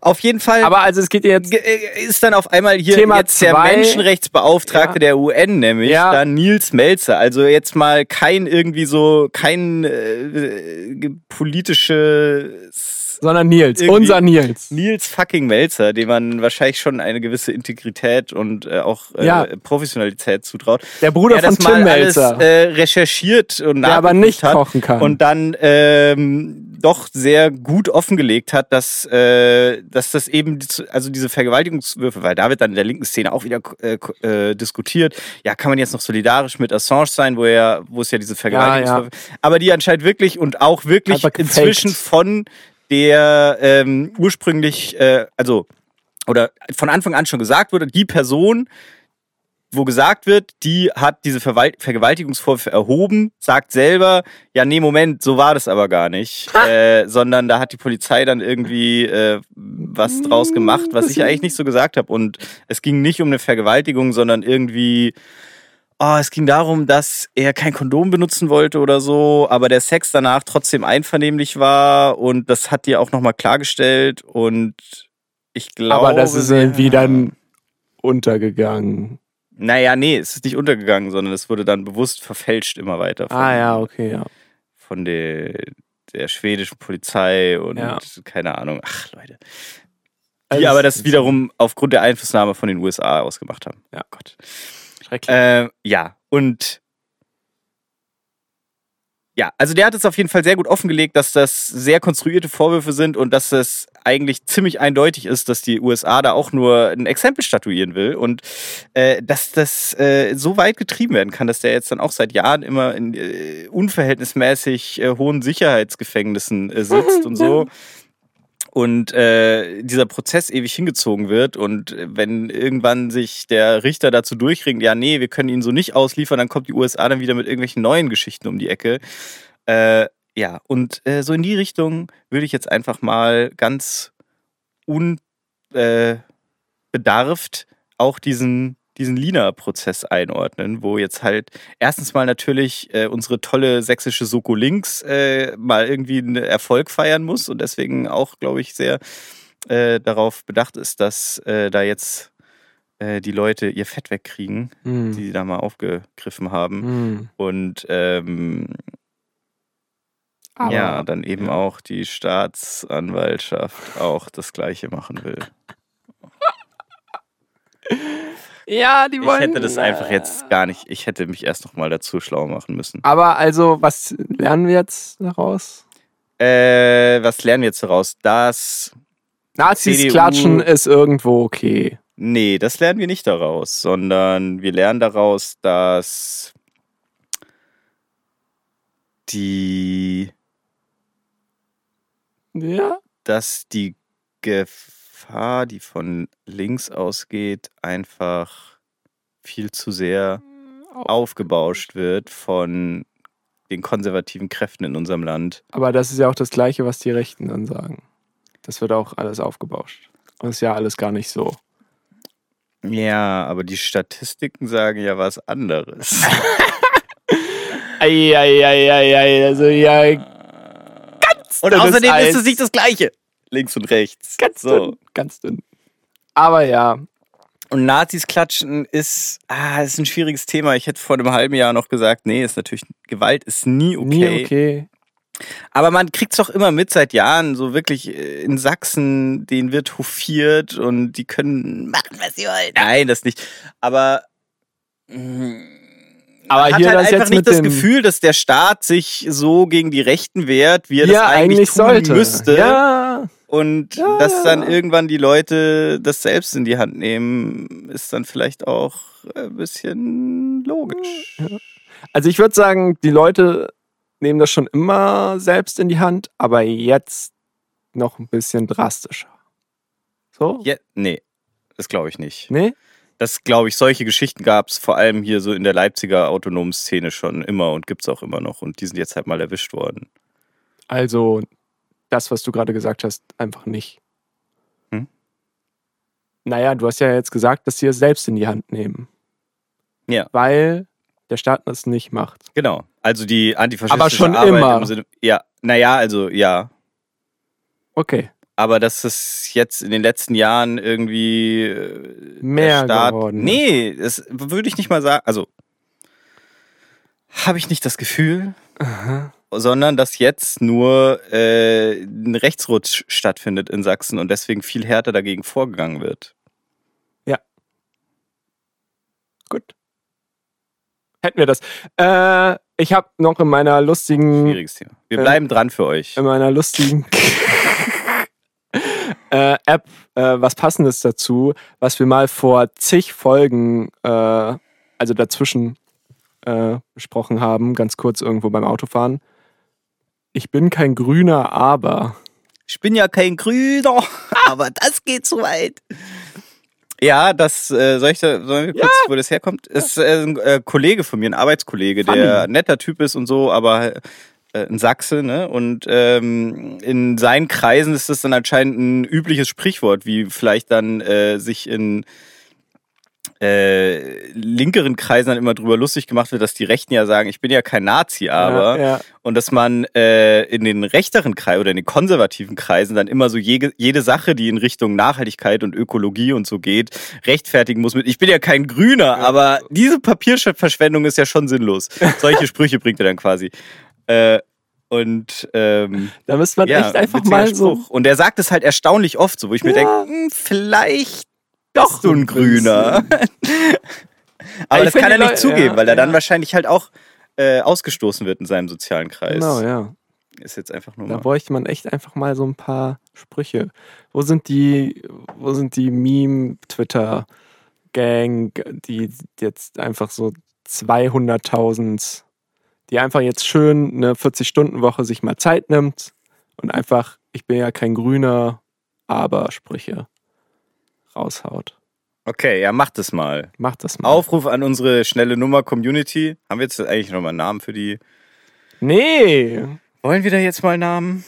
Auf jeden Fall. Aber also es geht jetzt. Äh, ist dann auf einmal hier Thema jetzt zwei. der Menschenrechtsbeauftragte ja. der UN, nämlich ja. dann Nils Melzer. Also jetzt mal kein irgendwie so, kein äh, politisches sondern Nils, unser Nils. Nils fucking Melzer, dem man wahrscheinlich schon eine gewisse Integrität und äh, auch äh, ja. Professionalität zutraut. Der Bruder von Tim Melzer. Alles, äh, recherchiert und Der aber nicht hat kochen kann. Und dann ähm, doch sehr gut offengelegt hat, dass, äh, dass das eben, also diese Vergewaltigungswürfe, weil da wird dann in der linken Szene auch wieder äh, äh, diskutiert, ja, kann man jetzt noch solidarisch mit Assange sein, wo er, wo es ja diese Vergewaltigungswürfe, ja, ja. aber die anscheinend wirklich und auch wirklich inzwischen von der ähm, ursprünglich, äh, also, oder von Anfang an schon gesagt wurde, die Person, wo gesagt wird, die hat diese Verwalt Vergewaltigungsvorwürfe erhoben, sagt selber, ja, nee, Moment, so war das aber gar nicht. Äh, sondern da hat die Polizei dann irgendwie äh, was draus gemacht, was ich eigentlich nicht so gesagt habe. Und es ging nicht um eine Vergewaltigung, sondern irgendwie oh, es ging darum, dass er kein Kondom benutzen wollte oder so, aber der Sex danach trotzdem einvernehmlich war und das hat dir auch nochmal klargestellt und ich glaube. Aber das ist irgendwie dann untergegangen. Naja, nee, es ist nicht untergegangen, sondern es wurde dann bewusst verfälscht immer weiter. Von, ah ja, okay, ja. Von der, der schwedischen Polizei und ja. keine Ahnung. Ach, Leute. Die also aber das wiederum aufgrund der Einflussnahme von den USA ausgemacht haben. Ja, Gott. Schrecklich. Äh, ja, und ja, also der hat es auf jeden Fall sehr gut offengelegt, dass das sehr konstruierte Vorwürfe sind und dass es eigentlich ziemlich eindeutig ist, dass die USA da auch nur ein Exempel statuieren will und äh, dass das äh, so weit getrieben werden kann, dass der jetzt dann auch seit Jahren immer in äh, unverhältnismäßig äh, hohen Sicherheitsgefängnissen äh, sitzt und so. und äh, dieser Prozess ewig hingezogen wird und wenn irgendwann sich der Richter dazu durchringt, ja, nee, wir können ihn so nicht ausliefern, dann kommt die USA dann wieder mit irgendwelchen neuen Geschichten um die Ecke. Äh, ja, und äh, so in die Richtung würde ich jetzt einfach mal ganz unbedarft äh, auch diesen diesen Lina-Prozess einordnen, wo jetzt halt erstens mal natürlich äh, unsere tolle sächsische Soko Links äh, mal irgendwie einen Erfolg feiern muss und deswegen auch, glaube ich, sehr äh, darauf bedacht ist, dass äh, da jetzt äh, die Leute ihr Fett wegkriegen, mm. die sie da mal aufgegriffen haben. Mm. Und ähm, ja, dann eben ja. auch die Staatsanwaltschaft auch das Gleiche machen will. Ja, die wollen. Ich hätte das einfach jetzt gar nicht. Ich hätte mich erst noch mal dazu schlau machen müssen. Aber also, was lernen wir jetzt daraus? Äh, was lernen wir jetzt daraus? Dass Nazis CDU klatschen ist irgendwo okay. Nee, das lernen wir nicht daraus, sondern wir lernen daraus, dass die Ja. dass die Gefahr, die von links ausgeht, einfach viel zu sehr aufgebauscht wird von den konservativen Kräften in unserem Land. Aber das ist ja auch das Gleiche, was die Rechten dann sagen. Das wird auch alles aufgebauscht. Und ist ja alles gar nicht so. Ja, aber die Statistiken sagen ja was anderes. Eieieiei, also ja, Und dünnes außerdem ist es nicht das Gleiche. Links und rechts. ganz so. dünn, ganz dünn. Aber ja, Und Nazis klatschen ist, ah, ist ein schwieriges Thema. Ich hätte vor einem halben Jahr noch gesagt, nee, ist natürlich, Gewalt ist nie okay. nie okay. Aber man kriegt es doch immer mit seit Jahren, so wirklich äh, in Sachsen, denen wird hofiert und die können machen, was sie wollen. Nein, das nicht. Aber mm, Aber man hat hier halt das einfach jetzt nicht das Gefühl, dass der Staat sich so gegen die Rechten wehrt, wie er ja, das eigentlich, eigentlich tun sollte. müsste. Ja, Und Ja, dass dann irgendwann die Leute das selbst in die Hand nehmen, ist dann vielleicht auch ein bisschen logisch. also ich würde sagen, die Leute nehmen das schon immer selbst in die Hand, aber jetzt noch ein bisschen drastischer. So? Ja, nee, das glaube ich nicht. Nee? Das glaube ich, solche Geschichten gab es vor allem hier so in der Leipziger autonomen Szene schon immer und gibt es auch immer noch. Und die sind jetzt halt mal erwischt worden. Also das, was du gerade gesagt hast, einfach nicht. Hm? Naja, du hast ja jetzt gesagt, dass sie es selbst in die Hand nehmen. Ja. Weil der Staat das nicht macht. Genau. Also die antifaschistische Aber schon Arbeit immer. Im Sinne, ja, naja, also ja. Okay. Aber dass es jetzt in den letzten Jahren irgendwie äh, Mehr der Staat. geworden. Nee, das würde ich nicht mal sagen. Also habe ich nicht das Gefühl, sondern dass jetzt nur äh, ein Rechtsrutsch stattfindet in Sachsen und deswegen viel härter dagegen vorgegangen wird. Gut. Hätten wir das. Äh, ich habe noch in meiner lustigen Schwieriges Thema. Wir Äh, bleiben dran für euch. in meiner lustigen äh, App äh, was Passendes dazu, was wir mal vor zig Folgen, äh, also dazwischen äh, besprochen haben, ganz kurz irgendwo beim Autofahren. Ich bin kein Grüner, aber. Ich bin ja kein Grüner, aber das geht zu weit. Ja, das äh, soll ich da, sollen wir kurz, wo das herkommt? Ist äh, ein äh, Kollege von mir, ein Arbeitskollege, Funny. der ein netter Typ ist und so, aber äh, ein Sachse, ne? Und ähm, in seinen Kreisen ist das dann anscheinend ein übliches Sprichwort, wie vielleicht dann äh, sich in äh, linkeren Kreisen dann immer drüber lustig gemacht wird, dass die Rechten ja sagen, ich bin ja kein Nazi, aber Ja, ja. und dass man äh, in den rechteren Kreisen oder in den konservativen Kreisen dann immer so jede, jede Sache, die in Richtung Nachhaltigkeit und Ökologie und so geht, rechtfertigen muss mit, ich bin ja kein Grüner, aber diese Papierverschwendung ist ja schon sinnlos. Solche Sprüche bringt er dann quasi. Äh, und ähm, Da müsste man ja, echt einfach mal so. Und er sagt es halt erstaunlich oft so, wo ich mir Ja. denke, hm, vielleicht Doch, du ein Grüner. aber ich das kann er nicht zugeben, ja, weil er dann ja. wahrscheinlich halt auch äh, ausgestoßen wird in seinem sozialen Kreis. Genau, ja. Ist jetzt einfach nur Da mal. bräuchte man echt einfach mal so ein paar Sprüche. Wo sind die, wo sind die Meme-Twitter-Gang, die jetzt einfach so 200.000, die einfach jetzt schön eine 40-Stunden-Woche sich mal Zeit nimmt und einfach, ich bin ja kein Grüner, aber Sprüche raushaut. Okay, ja, macht es mal. Macht das mal. Aufruf an unsere schnelle Nummer Community. Haben wir jetzt eigentlich nochmal einen Namen für die? Nee. Wollen wir da jetzt mal einen Namen?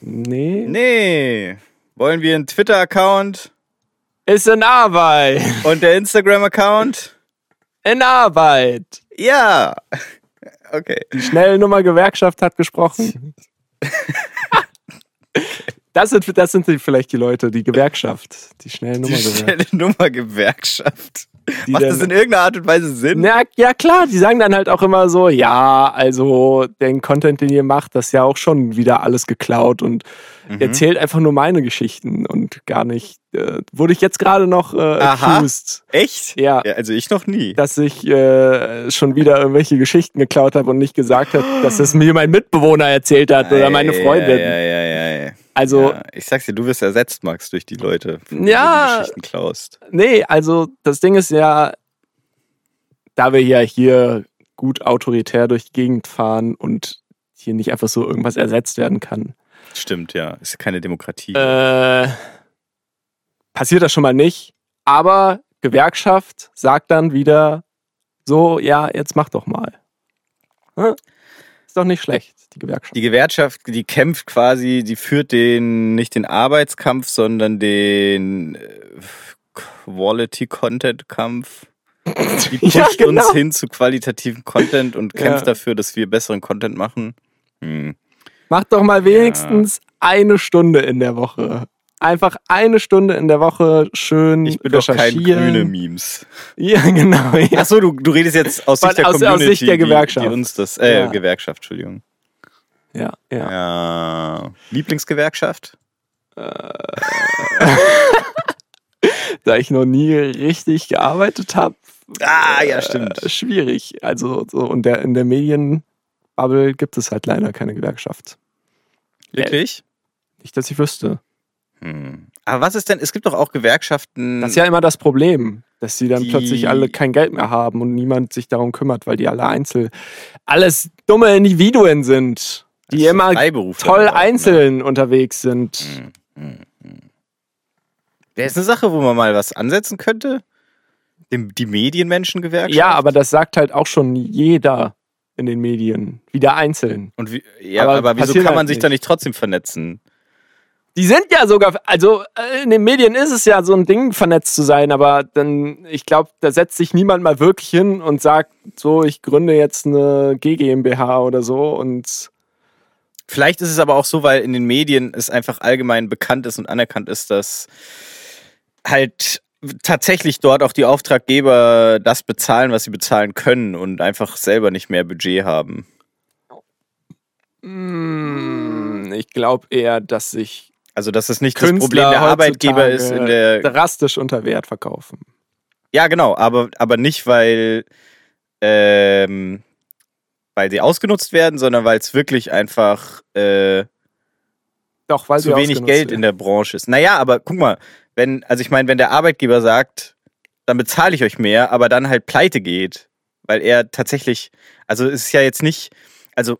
Nee. Nee. Wollen wir einen Twitter-Account Ist in Arbeit. und der Instagram-Account? In Arbeit. Ja. Okay. Die Schnellnummer Gewerkschaft hat gesprochen. Das sind, das sind die- vielleicht die Leute, die Gewerkschaft, die Schnellnummer Die Gewerkschaft. schnelle Nummer Gewerkschaft. Die Macht dann- das in irgendeiner Art und Weise Sinn? Na, ja klar, die sagen dann halt auch immer so, ja, also den Content, den ihr macht, das ist ja auch schon wieder alles geklaut und Mhm. erzählt einfach nur meine Geschichten und gar nicht, äh, wurde ich jetzt gerade noch äh, Aha. accused, Echt? Ja. Also ich noch nie. dass ich äh, schon wieder irgendwelche Geschichten geklaut habe und nicht gesagt habe, dass es mir mein Mitbewohner erzählt hat oder meine Ei, Freundin. Ja, ja, ja, ja. Also, ja, ich sag's dir, du wirst ersetzt, Max, durch die Leute, von denen Ja. du die Geschichten klaust. Nee, also das Ding ist ja, da wir ja hier gut autoritär durch die Gegend fahren und hier nicht einfach so irgendwas ersetzt werden kann, Stimmt, ja. Ist keine Demokratie. Äh, passiert das schon mal nicht. Aber Gewerkschaft sagt dann wieder so, ja, jetzt mach doch mal. Hm? Ist doch nicht schlecht, die Gewerkschaft. Die Gewerkschaft, die kämpft quasi, die führt den, nicht den Arbeitskampf, sondern den äh, Quality-Content-Kampf. Die pusht Ja, genau. uns hin zu qualitativen Content und kämpft Ja. dafür, dass wir besseren Content machen. Hm. Mach doch mal wenigstens eine Stunde in der Woche. Einfach eine Stunde in der Woche schön Ich bin doch kein grüne Memes. Ja, genau. Ja. Achso, du, du redest jetzt aus Sicht der aus- aus Community, Sicht der Gewerkschaft. Die, die uns das, äh, Ja. Gewerkschaft, Entschuldigung. Ja, ja. Ja. Lieblingsgewerkschaft? Da ich noch nie richtig gearbeitet habe. Ah, ja, stimmt. Schwierig. Also so in der, in der Medienbubble gibt es halt leider keine Gewerkschaft. Wirklich? Nicht, dass ich wüsste. Hm. Aber was ist denn, es gibt doch auch Gewerkschaften. Das ist ja immer das Problem, dass sie dann Die- plötzlich alle kein Geld mehr haben und niemand sich darum kümmert, weil die alle einzel alles dumme Individuen sind, die ist immer toll auch, ne? einzeln unterwegs sind. Hm, hm, hm. Wäre es eine Sache, wo man mal was ansetzen könnte? Die Medienmenschengewerkschaft? Ja, aber das sagt halt auch schon jeder in den Medien, wieder einzeln. Und wie, ja, aber aber, wieso kann man halt sich nicht. da nicht trotzdem vernetzen? Die sind ja sogar, also äh, in den Medien ist es ja so ein Ding, vernetzt zu sein, aber dann, ich glaube, da setzt sich niemand mal wirklich hin und sagt, so, ich gründe jetzt eine GmbH oder so und Vielleicht ist es aber auch so, weil in den Medien es einfach allgemein bekannt ist und anerkannt ist, dass halt tatsächlich dort auch die Auftraggeber das bezahlen, was sie bezahlen können und einfach selber nicht mehr Budget haben. Mm, ich glaube eher, dass sich Also dass es nicht das Künstler Problem der Arbeitgeber ist in der drastisch unter Wert verkaufen. Ja, genau, aber, aber nicht, weil, ähm, weil sie ausgenutzt werden, sondern weil es wirklich einfach äh, Doch, weil zu wenig Geld werden. in der Branche ist. Naja, aber guck mal, wenn, also ich meine, wenn der Arbeitgeber sagt, dann bezahle ich euch mehr, aber dann halt pleite geht, weil er tatsächlich, also es ist ja jetzt nicht, also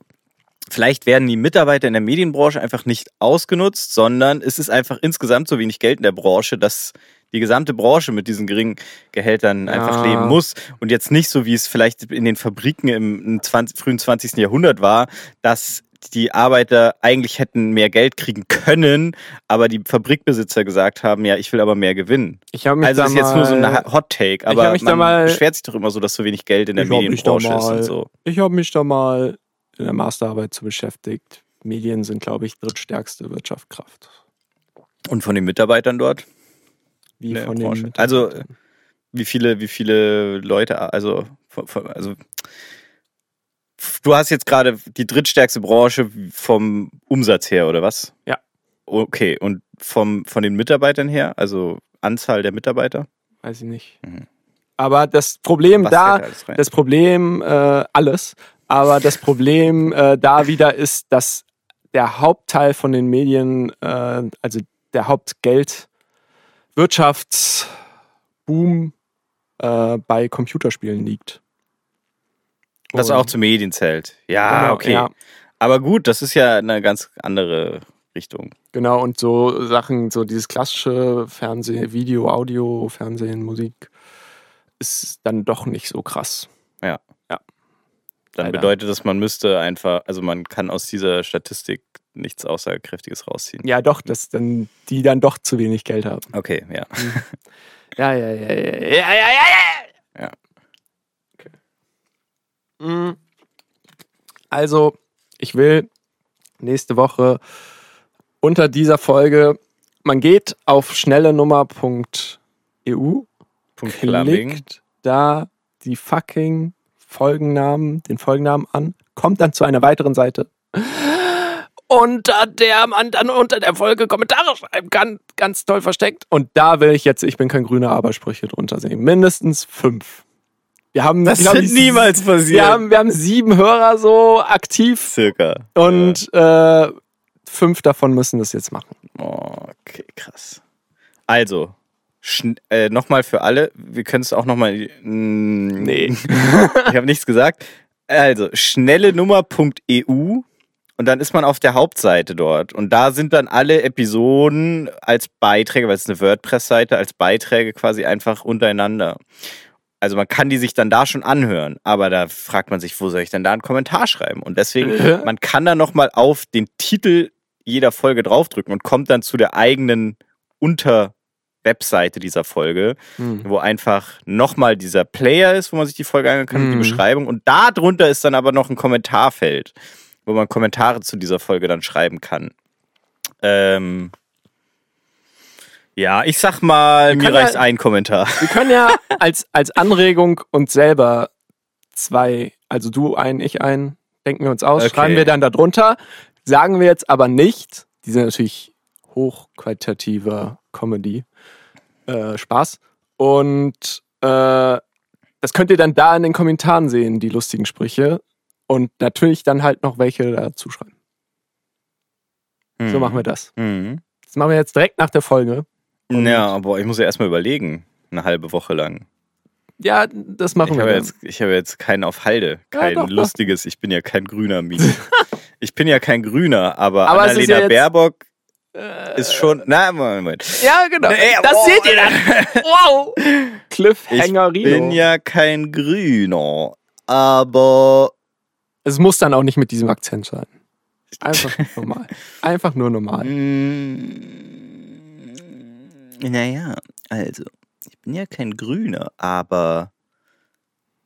vielleicht werden die Mitarbeiter in der Medienbranche einfach nicht ausgenutzt, sondern es ist einfach insgesamt so wenig Geld in der Branche, dass die gesamte Branche mit diesen geringen Gehältern einfach Ja. leben muss und jetzt nicht so, wie es vielleicht in den Fabriken im, im 20, frühen 20. Jahrhundert war, dass die Arbeiter eigentlich hätten mehr Geld kriegen können, aber die Fabrikbesitzer gesagt haben, ja, ich will aber mehr gewinnen. Ich mich Also da das ist jetzt nur so ein Hot Take, aber mich man beschwert sich doch immer so, dass so wenig Geld in der Medienbranche ist und so. Ich habe mich da mal in der Masterarbeit zu beschäftigt. Medien sind, glaube ich, drittstärkste Wirtschaftskraft. Und von den Mitarbeitern dort? Wie der von Branche. den Also. Wie viele, wie viele Leute, also, also du hast jetzt gerade die drittstärkste Branche vom Umsatz her, oder was? Ja. Okay, und vom, von den Mitarbeitern her, also Anzahl der Mitarbeiter? weiß ich nicht. Mhm. Aber das Problem Was da, das Problem, äh, alles, aber das Problem äh, da wieder ist, dass der Hauptteil von den Medien, äh, also der Hauptgeld, Wirtschaftsboom äh, bei Computerspielen liegt. Was Und- auch zu Medien zählt. Ja, Genau, okay. Ja, Aber gut, das ist ja eine ganz andere Richtung. genau, und so Sachen, so dieses klassische Fernsehen, Video, Audio, Fernsehen, Musik, ist dann doch nicht so krass. Dann Leider. bedeutet das, man müsste einfach, also man kann aus dieser Statistik nichts Aussagekräftiges rausziehen. Ja, doch, dass dann die dann doch zu wenig Geld haben. Okay, ja. Ja, ja, ja, ja, ja, ja, ja, ja. Ja. Okay. Mm. Also, ich will nächste Woche unter dieser Folge, man geht auf schnellenummer.eu, klickt da die fucking Folgennamen, den Folgennamen an, kommt dann zu einer weiteren Seite. Unter der man dann unter der Folge Kommentare schreiben kann. Ganz toll versteckt. Und da will ich jetzt, ich bin kein grüner Abersprüche drunter sehen. Mindestens fünf. Wir haben, Das glaub ich, niemals passieren. Wir haben, wir haben sieben Hörer so aktiv Circa. und äh, fünf davon müssen das jetzt machen. Oh, okay, krass. Also, äh, nochmal für alle, wir können es auch nochmal. Nee. ich habe nichts gesagt. Also, schnellenummer.eu und dann ist man auf der Hauptseite dort. Und da sind dann alle Episoden als Beiträge, weil es ist eine WordPress-Seite, als Beiträge quasi einfach untereinander. Also man kann die sich dann da schon anhören, aber da fragt man sich, wo soll ich denn da einen Kommentar schreiben? Und deswegen, man kann dann nochmal auf den Titel jeder Folge draufdrücken und kommt dann zu der eigenen Unter-Webseite dieser Folge, Hm. wo einfach nochmal dieser Player ist, wo man sich die Folge anhören kann, und die Mhm. Beschreibung. Und da drunter ist dann aber noch ein Kommentarfeld, wo man Kommentare zu dieser Folge dann schreiben kann. Ähm, ja, ich sag mal, mir können ja- reicht ein Kommentar. Wir können ja als, als Anregung uns selber zwei, also du ein, ich ein, denken wir uns aus, Okay. schreiben wir dann da drunter. Sagen wir jetzt aber nicht, die sind natürlich hochqualitativer Comedy, äh, Spaß. Und äh, das könnt ihr dann da in den Kommentaren sehen, die lustigen Sprüche. Und natürlich dann halt noch welche dazu schreiben. So machen wir das. Mhm. Das machen wir jetzt direkt nach der Folge. Und- Ja, aber ich muss ja erstmal überlegen, eine halbe Woche lang. Ja, das machen Ich wir habe jetzt, ich habe jetzt keinen auf Halde, Ja, kein doch, doch. lustiges. Ich bin ja kein Grüner, Mini. ich bin ja kein Grüner, aber, Aber Annalena ja Baerbock ist schon. Na, Moment. Ja, genau. Ey, das oh. seht ihr dann. Wow. Ich Cliffhanger bin ja kein Grüner, aber. Es muss dann auch nicht mit diesem Akzent sein. Einfach normal. Einfach nur normal. Mm, naja, also, ich bin ja kein Grüner, aber.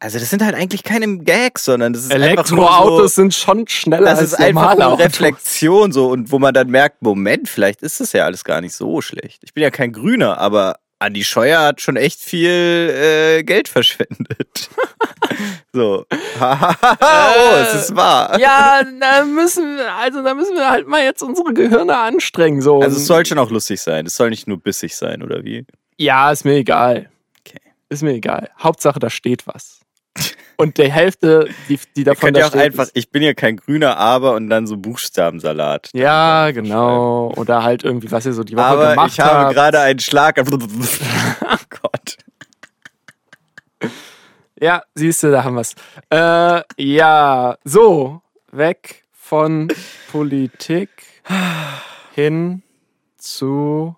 Also, das sind halt eigentlich keine Gags, sondern das ist nur so, Elektroautos sind schon schneller Das als ist einfach normale Autos. Reflexion so und wo man dann merkt, Moment, vielleicht ist das ja alles gar nicht so schlecht. Ich bin ja kein Grüner, aber Andi Scheuer hat schon echt viel äh, Geld verschwendet. so. oh, es ist wahr. Ja, da müssen, also da müssen wir halt mal jetzt unsere Gehirne anstrengen. So. Also es soll schon auch lustig sein. Es soll nicht nur bissig sein, oder wie? ja, ist mir egal. Okay. Ist mir egal. Hauptsache, da steht was. Und die Hälfte, die, die Ihr davon könnt da ja auch einfach, ich bin ja kein Grüner, aber und dann so Buchstabensalat. Ja, genau. Oder halt irgendwie, was ihr so die Woche Aber gemacht ich habe habt. gerade einen Schlag. oh Gott. Ja, siehst du, da haben wir's. Äh, ja, so, weg von Politik hin zu.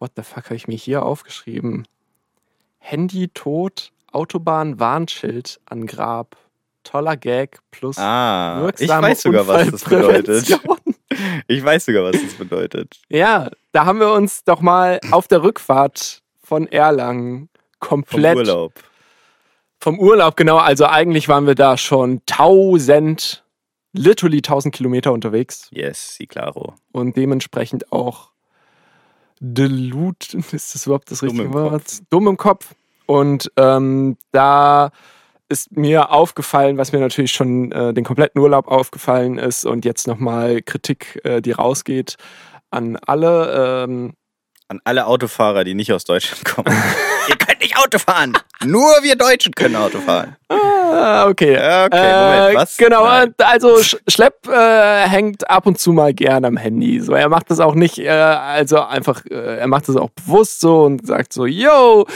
What the fuck habe ich mir hier aufgeschrieben? Handy tot, Autobahn Warnschild an Grab. Toller Gag plus Ah, ich wirksame weiß sogar, was das bedeutet. Ich weiß sogar, was das bedeutet. Ja, da haben wir uns doch mal auf der Rückfahrt von Erlangen Vom komplett Urlaub. Vom Urlaub, genau. Also eigentlich waren wir da schon 1000, literally 1000 Kilometer unterwegs Yes, sí, claro. und dementsprechend auch delut, ist das überhaupt das richtige Wort? Dumm im Kopf. Und ähm, da ist mir aufgefallen, was mir natürlich schon äh, den kompletten Urlaub aufgefallen ist und jetzt nochmal Kritik, äh, die rausgeht an alle. Ähm, An alle Autofahrer, die nicht aus Deutschland kommen. Ihr könnt nicht Auto fahren. Nur wir Deutschen können Auto fahren. Ah, okay. Okay, Moment, was? Genau, Nein. also Sch- Schlepp äh, hängt ab und zu mal gern am Handy. So, er macht das auch nicht, äh, also einfach, äh, er macht das auch bewusst so und sagt so, yo,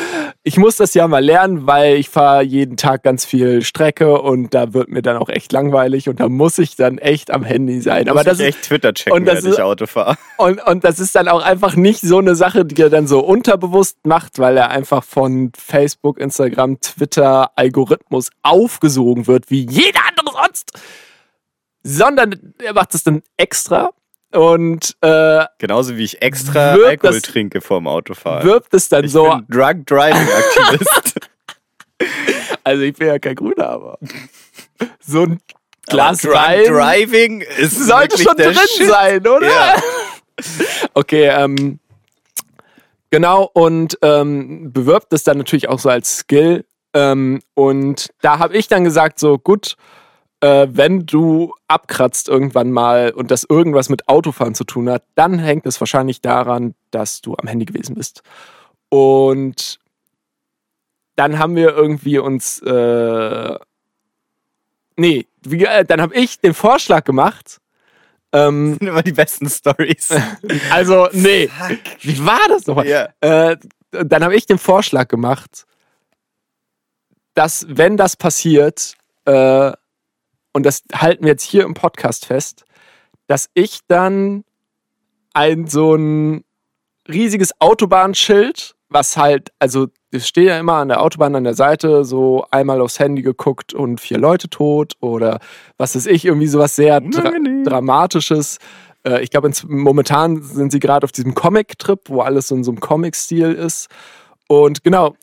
ich muss das ja mal lernen, weil ich fahre jeden Tag ganz viel Strecke und da wird mir dann auch echt langweilig und da muss ich dann echt am Handy sein. Aber Muss das ich ist, echt Twitter checken, und das während ich Auto fahre. und, und das ist dann auch einfach nicht so eine Sache, die er dann so unterbewusst macht, weil er einfach von Facebook, Instagram, Twitter, Algorithmus aufgesogen wird, wie jeder andere sonst. Sondern er macht es dann extra und äh, Genauso wie ich extra Alkohol das- trinke vorm Autofahren. wirbt es dann ich so. bin Drug Driving Aktivist. Also ich bin ja kein Grüner, aber so ein Glas Aber Drug Wein Driving ist sollte schon der drin Shit. sein, oder? Ja. Okay, ähm, genau, und ähm, bewirbt es dann natürlich auch so als Skill. Ähm, und da habe ich dann gesagt, so gut, äh, wenn du abkratzt irgendwann mal und das irgendwas mit Autofahren zu tun hat, dann hängt es wahrscheinlich daran, dass du am Handy gewesen bist. Und dann haben wir irgendwie uns, äh, nee, wie, äh, dann habe ich den Vorschlag gemacht, ähm, Das sind immer die besten Stories. also, nee. Wie war das nochmal? Ja. Äh, dann habe ich den Vorschlag gemacht, dass, wenn das passiert, äh, und das halten wir jetzt hier im Podcast fest, dass ich dann ein so ein riesiges Autobahnschild, was halt, also ich stehe ja immer an der Autobahn an der Seite, so einmal aufs Handy geguckt und vier Leute tot oder was weiß ich, irgendwie sowas sehr dra. Dramatisches. Äh, ich glaube, momentan sind sie gerade auf diesem Comic-Trip, wo alles so in so einem Comic-Stil ist. Und genau,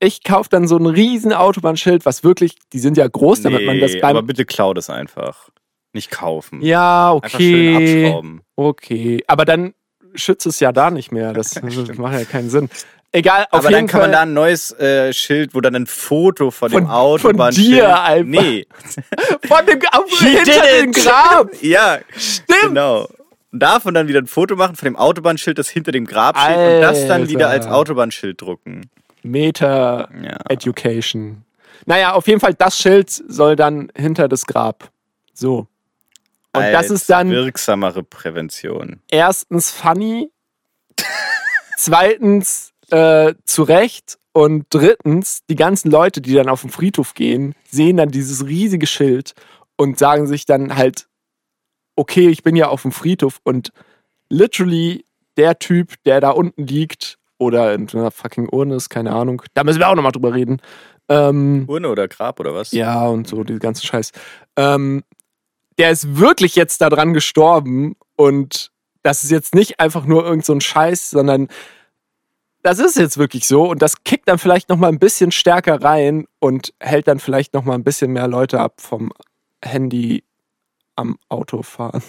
ich kaufe dann so ein riesen Autobahnschild, was wirklich, die sind ja groß, damit man das Nee, beim. aber bitte klau das einfach. Nicht kaufen. ja, Einfach schön okay. abschrauben. Okay. Aber dann schützt es ja da nicht mehr. Das, macht ja keinen Sinn. Egal, auf aber jeden dann kann Fall. man da ein neues äh, Schild, wo dann ein Foto von, Von- dem Autobahnschild. von dir einfach. Nee. von dem auf, hinter dem. Grab. Ja, Stimmt. genau. Und davon dann wieder ein Foto machen von dem Autobahnschild, das hinter dem Grab steht und das dann wieder als Alter. Autobahnschild drucken. Meter Ja. Naja, auf jeden Fall, das Schild soll dann hinter das Grab. So. Und als das ist dann wirksamere Prävention. erstens funny, zweitens äh, zu Recht und drittens, die ganzen Leute, die dann auf den Friedhof gehen, sehen dann dieses riesige Schild und sagen sich dann halt, okay, ich bin ja auf dem Friedhof und literally der Typ, der da unten liegt oder in einer fucking Urne ist, keine Ahnung, da müssen wir auch nochmal drüber reden. Ähm, Urne oder Grab oder was? ja, und so, die ganze Scheiß. Ähm, der ist wirklich jetzt daran gestorben und das ist jetzt nicht einfach nur irgend so ein Scheiß, sondern das ist jetzt wirklich so und das kickt dann vielleicht noch mal ein bisschen stärker rein und hält dann vielleicht noch mal ein bisschen mehr Leute ab vom Handy am Autofahren.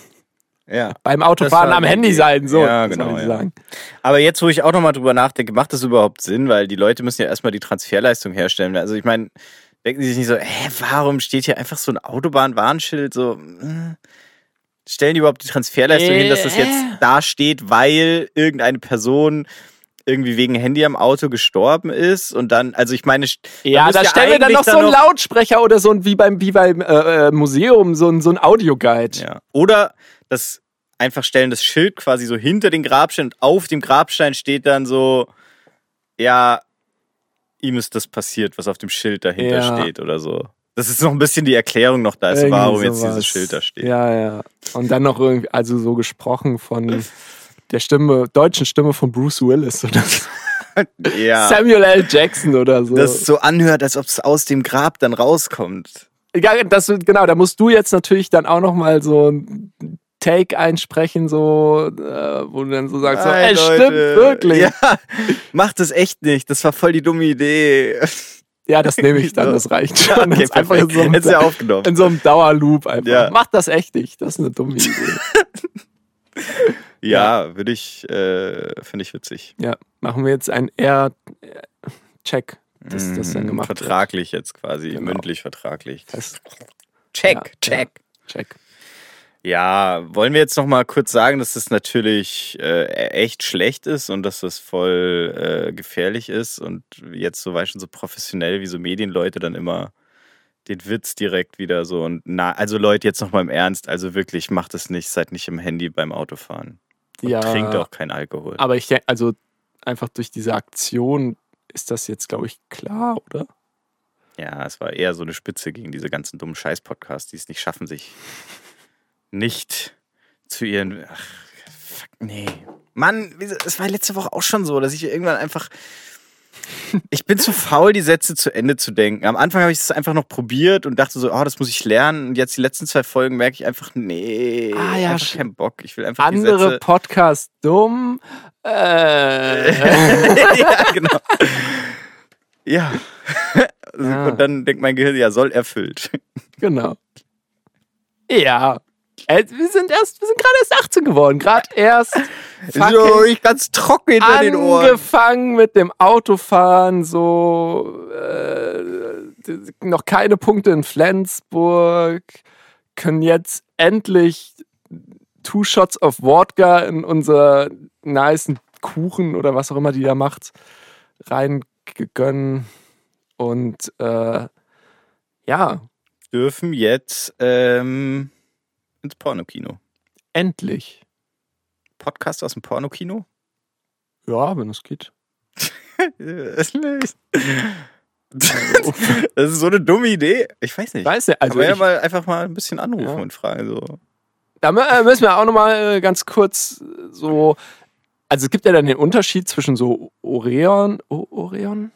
Ja. Beim Autofahren am Handy sein, so. Ja, genau, ja. sagen. Aber jetzt, wo ich auch nochmal drüber nachdenke, macht das überhaupt Sinn? Weil die Leute müssen ja erstmal die Transferleistung herstellen. Also ich meine, denken sie sich nicht so, hä, warum steht hier einfach so ein Autobahnwarnschild? So, äh, stellen die überhaupt die Transferleistung hin, dass das Äh. jetzt da steht, weil irgendeine Person irgendwie wegen Handy am Auto gestorben ist und dann, also ich meine, Ja, da stellen wir dann noch so einen Lautsprecher oder so ein, wie beim, wie beim äh, äh, Museum, so ein, so ein Audioguide. Ja. Oder das einfach stellen das Schild quasi so hinter den Grabstein und auf dem Grabstein steht dann so, ja, ihm ist das passiert, was auf dem Schild dahinter Ja. steht oder so. Das ist noch ein bisschen die Erklärung noch da ist, Irgendwie warum jetzt sowas. dieses Schild da steht. Ja, ja. Und dann noch irgendwie, also so gesprochen von der Stimme, deutschen Stimme von Bruce Willis oder so. Ja. Samuel L. Jackson oder so. Das so anhört, als ob es aus dem Grab dann rauskommt. ja, das, genau, da musst du jetzt natürlich dann auch noch mal so ein Take einsprechen, so, äh, wo du dann so sagst, so, es Leute. stimmt wirklich. Ja. Ja, macht das echt nicht. Das war voll die dumme Idee. das nehme ich dann, das reicht Ja, schon. okay, das ist einfach in so, einem, ja aufgenommen. in so einem Dauerloop einfach. Ja. Mach das echt nicht, das ist eine dumme Idee. Ja, würde ich, äh, finde ich witzig. ja, machen wir jetzt einen Air-Check, dass das dann Mm, gemacht wird. Vertraglich jetzt quasi, Genau. mündlich vertraglich. Check, Ja, check. Check. Ja, wollen wir jetzt noch mal kurz sagen, dass das natürlich äh, echt schlecht ist und dass das voll äh, gefährlich ist und jetzt so, weißt du, so professionell wie so Medienleute dann immer den Witz direkt wieder so und na, also Leute, jetzt noch mal im Ernst, also wirklich, macht es nicht, seid nicht im Handy beim Autofahren. Und Ja. trinkt auch kein Alkohol. Aber ich denke, also einfach durch diese Aktion ist das jetzt, glaube ich, klar, oder? Ja, es war eher so eine Spitze gegen diese ganzen dummen Scheiß-Podcasts, die es nicht schaffen, sich nicht zu ihren. Ach, fuck, nee. Mann, es war letzte Woche auch schon so, dass ich irgendwann einfach. Ich bin zu faul, die Sätze zu Ende zu denken. Am Anfang habe ich es einfach noch probiert und dachte so, oh, das muss ich lernen. Und jetzt die letzten zwei Folgen merke ich einfach, nee, Ah, ja, einfach keinen Bock. Ich will einfach die Andere Sätze. Podcast dumm. Äh. ja, genau. Ja. Ja. Und dann denkt mein Gehirn, ja, soll erfüllt. genau. Ja. Äh, wir sind erst, wir sind gerade erst 18 geworden. Gerade erst So, fucking ich ganz trocken hinter den Ohren. angefangen mit dem Autofahren, so äh, noch keine Punkte in Flensburg, können jetzt endlich two shots of Wodka in unser nice Kuchen oder was auch immer die da macht, reingegönnt. Und äh, ja, Dürfen jetzt ähm, ins Pornokino. endlich. Podcast aus dem Pornokino? Ja, wenn es geht. das ist so eine dumme Idee. Ich weiß nicht. Weiß nicht, also Aber ja mal einfach mal ein bisschen anrufen Ja. und fragen. So. Da äh, müssen wir auch nochmal äh, ganz kurz äh, so. Also es gibt ja dann den Unterschied zwischen so Oreon. Oreon?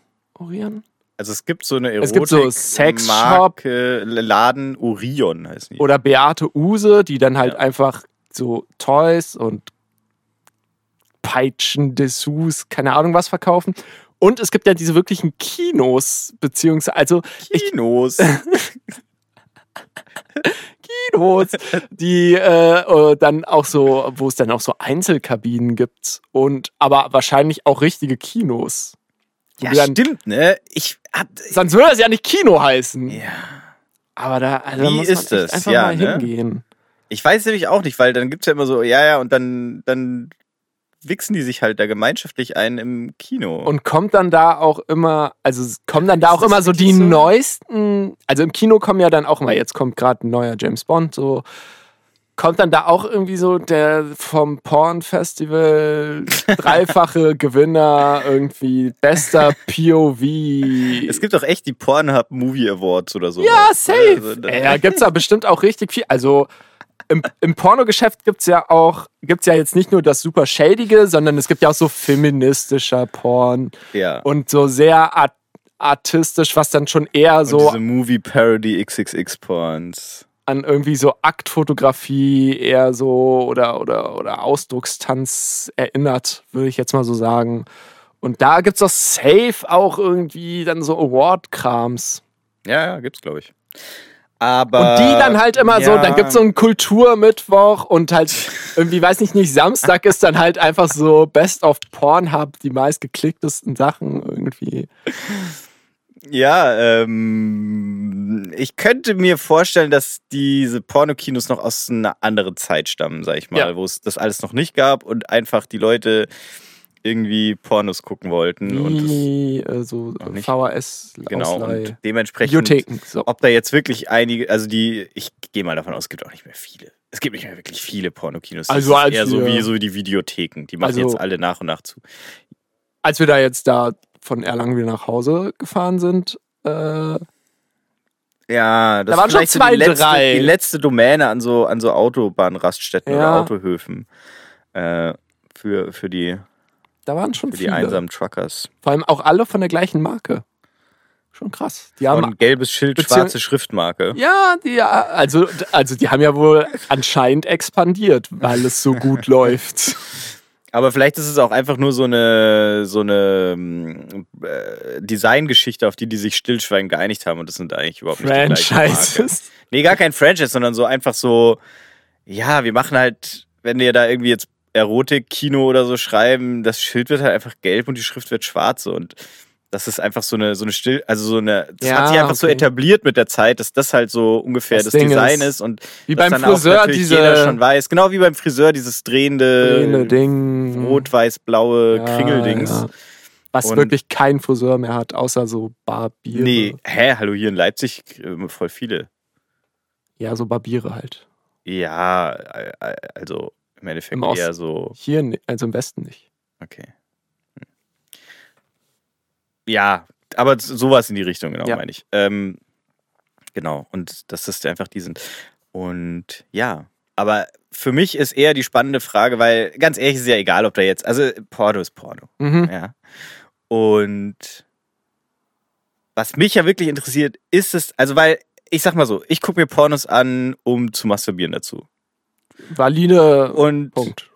Also es gibt so eine Es gibt so Erotik Sexshop. Marke, Laden Orion heißt die. Oder Beate Use, die dann halt Ja. einfach so Toys und Peitschen, Dessous, keine Ahnung was verkaufen. Und es gibt ja diese wirklichen Kinos, beziehungsweise, also Kinos. Kinos, die äh, äh, dann auch so, wo es dann auch so Einzelkabinen gibt und aber wahrscheinlich auch richtige Kinos. Ja, dann- stimmt, ne? Ich hab. Sonst würde das ja nicht Kino heißen. Ja. Aber da, also da Wie muss ist man echt das? einfach Ja, mal ne? hingehen. Ich weiß nämlich auch nicht, weil dann gibt's ja immer so, ja, ja, und dann, dann wichsen die sich halt da gemeinschaftlich ein im Kino. Und kommt dann da auch immer, also es kommen dann da auch immer so die so? neuesten, also im Kino kommen ja dann auch immer, jetzt kommt gerade ein neuer James Bond, so kommt dann da auch irgendwie so der vom Porn-Festival dreifache Gewinner irgendwie bester POV. es gibt doch echt die Pornhub Movie Awards oder so. ja, safe. Also, da- da gibt's da bestimmt auch richtig viel. Also im, im Pornogeschäft gibt's ja auch, gibt's ja jetzt nicht nur das super shadige, sondern es gibt ja auch so feministischer Porn ja. und so sehr art artistisch, was dann schon eher Und so diese Movie Parody XXX Porns. An irgendwie so Aktfotografie eher so oder, oder, oder Ausdruckstanz erinnert, würde ich jetzt mal so sagen. Und da gibt's doch safe auch irgendwie dann so Award-Krams. Ja, ja, gibt's, glaube ich. Aber. Und die dann halt immer so, ja. dann gibt's so einen Kulturmittwoch und halt irgendwie, weiß nicht, nicht, Samstag ist dann halt einfach so Best of Pornhub, die meistgeklicktesten Sachen irgendwie. Ja, ähm, ich könnte mir vorstellen, dass diese Pornokinos noch aus einer anderen Zeit stammen, sag ich mal, Ja. wo es das alles noch nicht gab und einfach die Leute irgendwie Pornos gucken wollten und so nicht. VHS genau und dementsprechend Videotheken. So. ob da jetzt wirklich einige, also die, ich gehe mal davon aus, es gibt auch nicht mehr viele. Es gibt nicht mehr wirklich viele Pornokinos. Das Also als eher so wir- wie so die Videotheken. Die machen Also- jetzt alle nach und nach zu. Als wir da jetzt da von Erlangen wieder nach Hause gefahren sind, äh, Ja, das Da waren ist schon so zwei, die letzte, drei. die letzte Domäne an so, an so Autobahnraststätten Ja. oder Autohöfen. Äh, für, für die, da waren schon für die viele. einsamen Truckers. Vor allem auch alle von der gleichen Marke. Schon krass. Die haben Und gelbes Schild, schwarze Schriftmarke. ja, die, also, also die haben ja wohl anscheinend expandiert, weil es so gut läuft. Aber vielleicht ist es auch einfach nur so eine, so eine ähm, äh, Designgeschichte, auf die die sich stillschweigend geeinigt haben. Und das sind eigentlich überhaupt nicht die gleichen Marke. Franchises. Nee, gar kein Franchise, sondern so einfach so, ja, wir machen halt, wenn wir da irgendwie jetzt Erotik-Kino oder so schreiben, das Schild wird halt einfach gelb und die Schrift wird schwarz. Und das ist einfach so eine, so eine Still, also so eine, das Ja, hat sich einfach so okay. etabliert mit der Zeit, dass das halt so ungefähr Das das, Design ist, ist, und Wie beim Friseur diese jeder schon weiß. Genau wie beim Friseur, dieses drehende, grüne Ding. rot-weiß-blaue Ja, Kringeldings. ja. Was Und- wirklich kein Friseur mehr hat, außer so Barbiere. Nee, hä, hallo, hier in Leipzig äh, voll viele. Ja, so Barbiere halt. Ja, äh, äh, also im Endeffekt Im eher so, Hier, also im Westen nicht. okay. Ja, aber sowas in die Richtung, genau, Ja. meine ich. Ähm, genau, und dass das einfach die sind. Und ja, aber für mich ist eher die spannende Frage, weil ganz ehrlich ist ja egal, ob da jetzt, also Porno ist Porno, Mhm. ja. Und was mich ja wirklich interessiert, ist es, also weil, ich sag mal so, ich gucke mir Pornos an, um zu masturbieren dazu. Valide Und Punkt.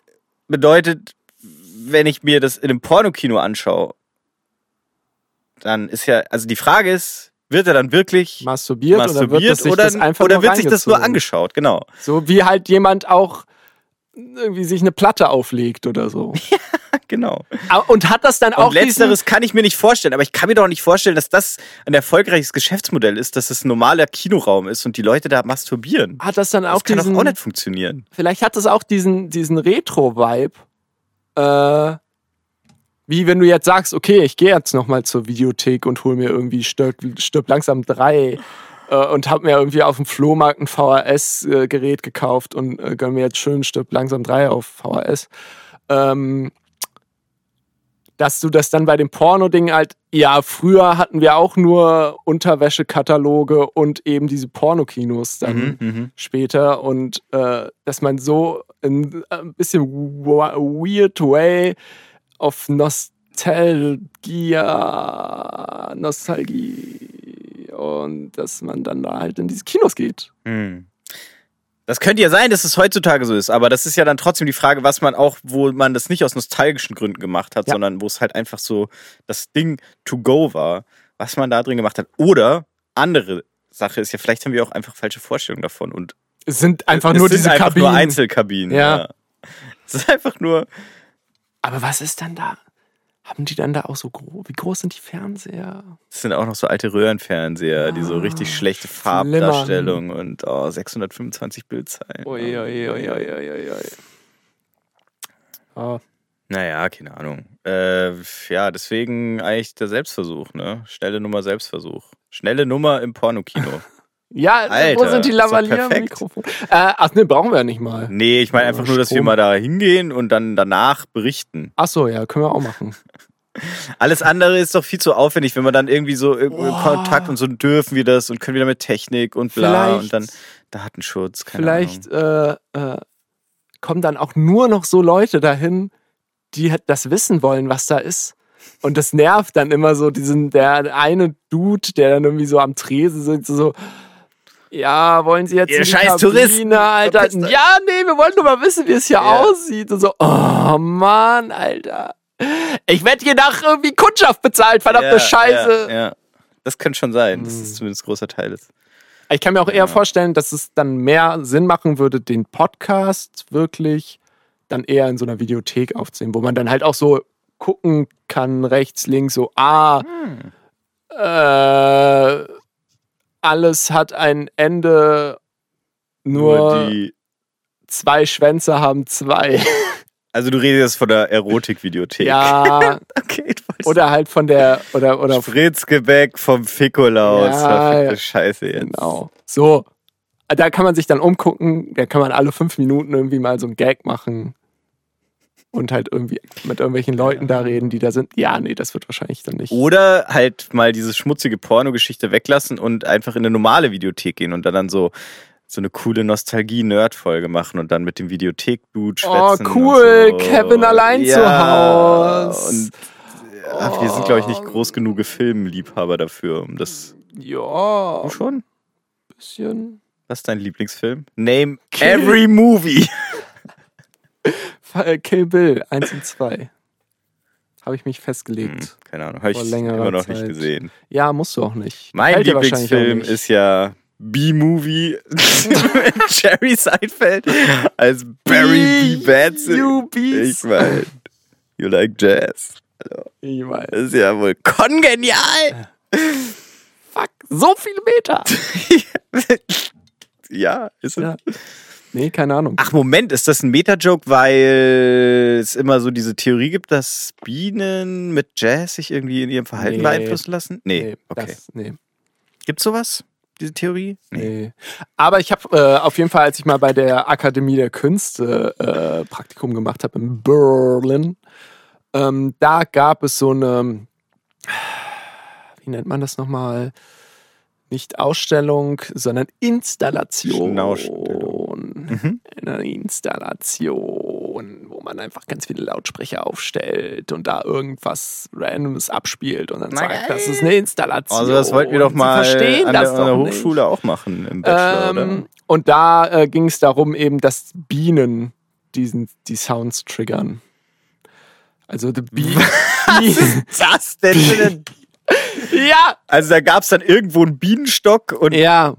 bedeutet, wenn ich mir das in einem Pornokino anschaue, dann ist ja, also die Frage ist, wird er dann wirklich Masturbiert, oder wird, masturbiert das sich oder, das einfach oder nur wird sich das nur angeschaut? Genau. So wie halt jemand auch irgendwie sich eine Platte auflegt oder so. genau. Ah, Und hat das dann Und auch diesen, letzteres kann ich mir nicht vorstellen, aber ich kann mir doch nicht vorstellen, dass das ein erfolgreiches Geschäftsmodell ist, dass es ein normaler Kinoraum ist und die Leute da masturbieren. hat das dann Das auch kann diesen, doch auch nicht funktionieren. vielleicht hat das auch diesen, diesen Retro-Vibe, äh, wie wenn du jetzt sagst, okay, ich gehe jetzt nochmal zur Videothek und hol mir irgendwie Stirb, Stirb langsam drei äh, und hab mir irgendwie auf dem Flohmarkt ein VHS-Gerät gekauft und äh, gönn mir jetzt schön Stirb langsam drei auf VHS. Ähm, dass du das dann bei dem Porno-Ding halt, ja, früher hatten wir auch nur Unterwäschekataloge und eben diese Pornokinos dann Mhm, mhm. später und äh, dass man so in äh, ein bisschen weird way auf Nostalgia, Nostalgie und dass man dann da halt in diese Kinos geht. Hm. Das könnte ja sein, dass es heutzutage so ist, aber das ist ja dann trotzdem die Frage, was man auch, wo man das nicht aus nostalgischen Gründen gemacht hat, Ja. sondern wo es halt einfach so das Ding to go war, was man da drin gemacht hat. Oder andere Sache ist ja, vielleicht haben wir auch einfach falsche Vorstellungen davon und Es sind einfach es nur sind diese einfach Kabinen. nur Einzelkabinen. Ja. Es ist einfach nur. Aber was ist dann da? Haben die dann da auch so groß? Wie groß sind die Fernseher? Es sind auch noch so alte Röhrenfernseher, die so Ah, richtig schlechte. Farbdarstellung und oh, 625 Bildzeilen. Ui, ui, ui, ui. Ah, Naja, keine Ahnung. Äh, ja, deswegen eigentlich der Selbstversuch, ne? Schnelle Nummer Selbstversuch. Schnelle Nummer im Pornokino. Ja, wo Alter, sind die Lavalier-Mikrofone? Äh, ach ne, brauchen wir ja nicht mal. Nee, ich meine einfach nur, dass wir mal da hingehen und dann danach berichten. Ach so, ja, können wir auch machen. Alles andere ist doch viel zu aufwendig, wenn man dann irgendwie so Boah. Kontakt und so dürfen wir das und können wieder mit Technik und bla Vielleicht- und dann Datenschutz, keine Vielleicht Ahnung. äh, äh, kommen dann auch nur noch so Leute dahin, die das wissen wollen, was da ist. Und das nervt dann immer so, diesen, der eine Dude, der dann irgendwie so am Tresen sitzt, so, ja, wollen Sie jetzt Ihr scheiß Kabine, Touristen, Alter? Ja, nee, wir wollen nur mal wissen, wie es hier Ja. aussieht. Und so, oh Mann, Alter. Ich werde hier nach irgendwie Kundschaft bezahlt, verdammte Ja, Scheiße. Ja, ja. Das könnte schon sein, dass Hm. es zumindest ein großer Teil ist. Ich kann mir auch eher vorstellen, dass es dann mehr Sinn machen würde, den Podcast wirklich dann eher in so einer Videothek aufzunehmen, wo man dann halt auch so gucken kann, rechts, links, so, ah, äh, alles hat ein Ende, nur, die. zwei Schwänze haben zwei. Also du redest jetzt von der Erotik-Videothek. ja, Okay, oder halt von der, oder, oder, Spritzgebäck vom Fikolaus. Ja. Scheiße jetzt. genau. So, da kann man sich dann umgucken, da kann man alle fünf Minuten irgendwie mal so einen Gag machen und halt irgendwie mit irgendwelchen Leuten da reden, die da sind. Ja, nee, das wird wahrscheinlich dann nicht. Oder halt mal diese schmutzige Pornogeschichte weglassen und einfach in eine normale Videothek gehen und dann, dann so, so eine coole Nostalgie-Nerd-Folge machen und dann mit dem Videothek-Dude Oh, schwätzen. cool, und so. Kevin allein zu Haus. Und ach, wir sind, glaube ich, nicht groß genug Filmliebhaber dafür, um das. Ja, Du schon? bisschen. Was ist dein Lieblingsfilm? Name Kill- every movie. Äh, Kill Bill 1 und 2. Habe ich mich Hm, festgelegt. keine Ahnung, habe ich immer noch nicht Zeit. gesehen. Ja, musst du auch nicht. Mein wahrscheinlich Lieblingsfilm nicht. ist ja B-Movie mit Jerry Seinfeld als Barry B. Batson. You beast. Ich meine, you like jazz. Ich weiß. Das ist ja wohl kongenial. Fuck, so viele Meter. Ja, ist es. Ja. Nee, keine Ahnung. Ach, Moment, ist das ein Meta-Joke, weil es immer so diese Theorie gibt, dass Bienen mit Jazz sich irgendwie in ihrem Verhalten Nee. beeinflussen lassen? Nee, nee, okay. das, nee, Gibt's sowas? Diese Theorie? nee. Aber ich habe äh, auf jeden Fall, als ich mal bei der Akademie der Künste äh, Praktikum gemacht habe in Berlin, ähm, da gab es so eine, wie nennt man das nochmal? Nicht Ausstellung, sondern Installation. Mhm. Eine Installation, wo man einfach ganz viele Lautsprecher aufstellt und da irgendwas Randomes abspielt und dann Na sagt, das ist eine Installation. Also das wollten wir doch mal an der, an der Hochschule auch machen im Bachelor, ähm, und da äh, ging es darum, eben, dass Bienen diesen, die Sounds triggern. Also die Bienen. oder? Das denn ja, Also da gab es dann irgendwo einen Bienenstock und ja.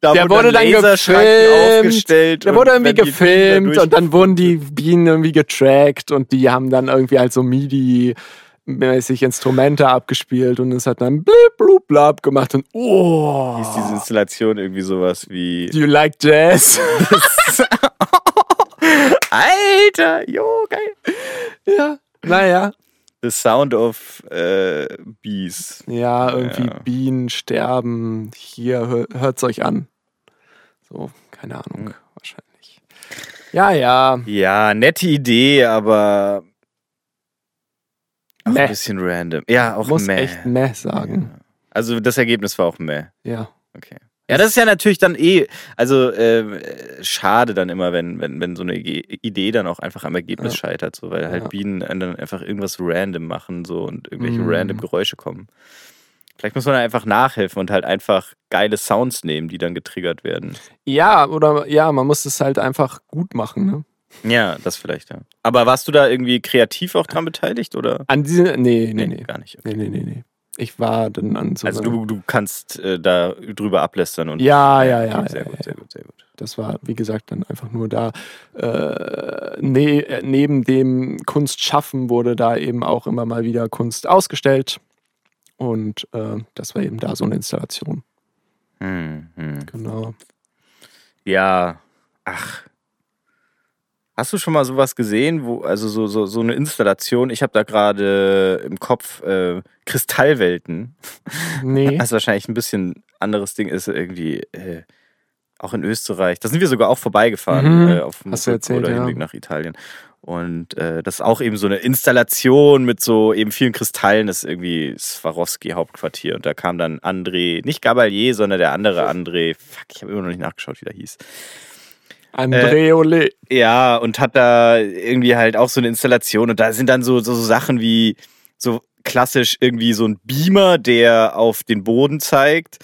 Da Der wurde dann Laserschranken gefilmt. aufgestellt. Der wurde irgendwie da gefilmt und dann wurden die Bienen irgendwie getrackt und die haben dann irgendwie halt so MIDI mäßig Instrumente abgespielt und es hat dann blip blub blab gemacht und oh ist diese Installation irgendwie sowas wie do you like jazz Alter, jo, geil. ja naja The Sound of äh, Bees. Ja, irgendwie Ja. Bienen sterben. Hier, hör, hört's euch an. So, keine Hm. Ahnung, wahrscheinlich. Ja, ja. Ja, nette Idee, aber Auch Meh. ein bisschen random. Ja, auch Muss meh. echt meh sagen. Also das Ergebnis war auch meh. Ja. Okay. Ja, das ist ja natürlich dann eh, also äh, schade dann immer, wenn, wenn, wenn so eine Idee dann auch einfach am Ergebnis Ja. scheitert, so, weil halt Ja. Bienen dann einfach irgendwas random machen so und irgendwelche Mhm. random Geräusche kommen. Vielleicht muss man einfach nachhelfen und halt einfach geile Sounds nehmen, die dann getriggert werden. Ja, oder ja, man muss es halt einfach gut machen. Ne? Ja, das vielleicht, ja. Aber warst du da irgendwie kreativ auch dran beteiligt oder? An diese, nee, nee, nee. gar nicht. Nee, nee, nee, nee. Ich war dann an so Also du, du kannst äh, da drüber ablästern und Ja, ja, ja, sehr ja, gut, ja, sehr gut, sehr gut. Das war, wie gesagt, dann einfach nur da. Äh, ne, äh, neben dem Kunstschaffen wurde da eben auch immer mal wieder Kunst ausgestellt. Und äh, das war eben da so eine Installation. Hm, hm. Genau. Ja, ach. Hast du schon mal sowas gesehen, wo, also so, so, so eine Installation, ich habe da gerade im Kopf äh, Kristallwelten. Nee. Das ist wahrscheinlich ein bisschen anderes Ding, ist irgendwie äh, auch in Österreich. Da sind wir sogar auch vorbeigefahren Mhm. äh, auf dem Hast erzählt, oder ja. Hinweg nach Italien. Und äh, das ist auch eben so eine Installation mit so eben vielen Kristallen. Das ist irgendwie Swarovski Hauptquartier. Und da kam dann André, nicht Gabalier, sondern der andere André. Fuck, ich habe immer noch nicht nachgeschaut, wie der hieß. André Ole. Ja, und hat da irgendwie halt auch so eine Installation und da sind dann so, so, so Sachen wie so klassisch irgendwie so ein Beamer, der auf den Boden zeigt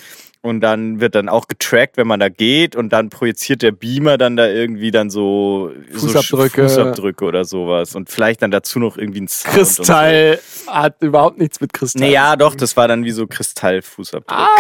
und dann wird dann auch getrackt, wenn man da geht und dann projiziert der Beamer dann da irgendwie dann so Fußabdrücke. so Fußabdrücke oder sowas und vielleicht dann dazu noch irgendwie ein Sound und Kristall hat überhaupt nichts mit Kristall. So. Nee, ja, zu doch, das war dann wie so Kristallfußabdruck. Ah,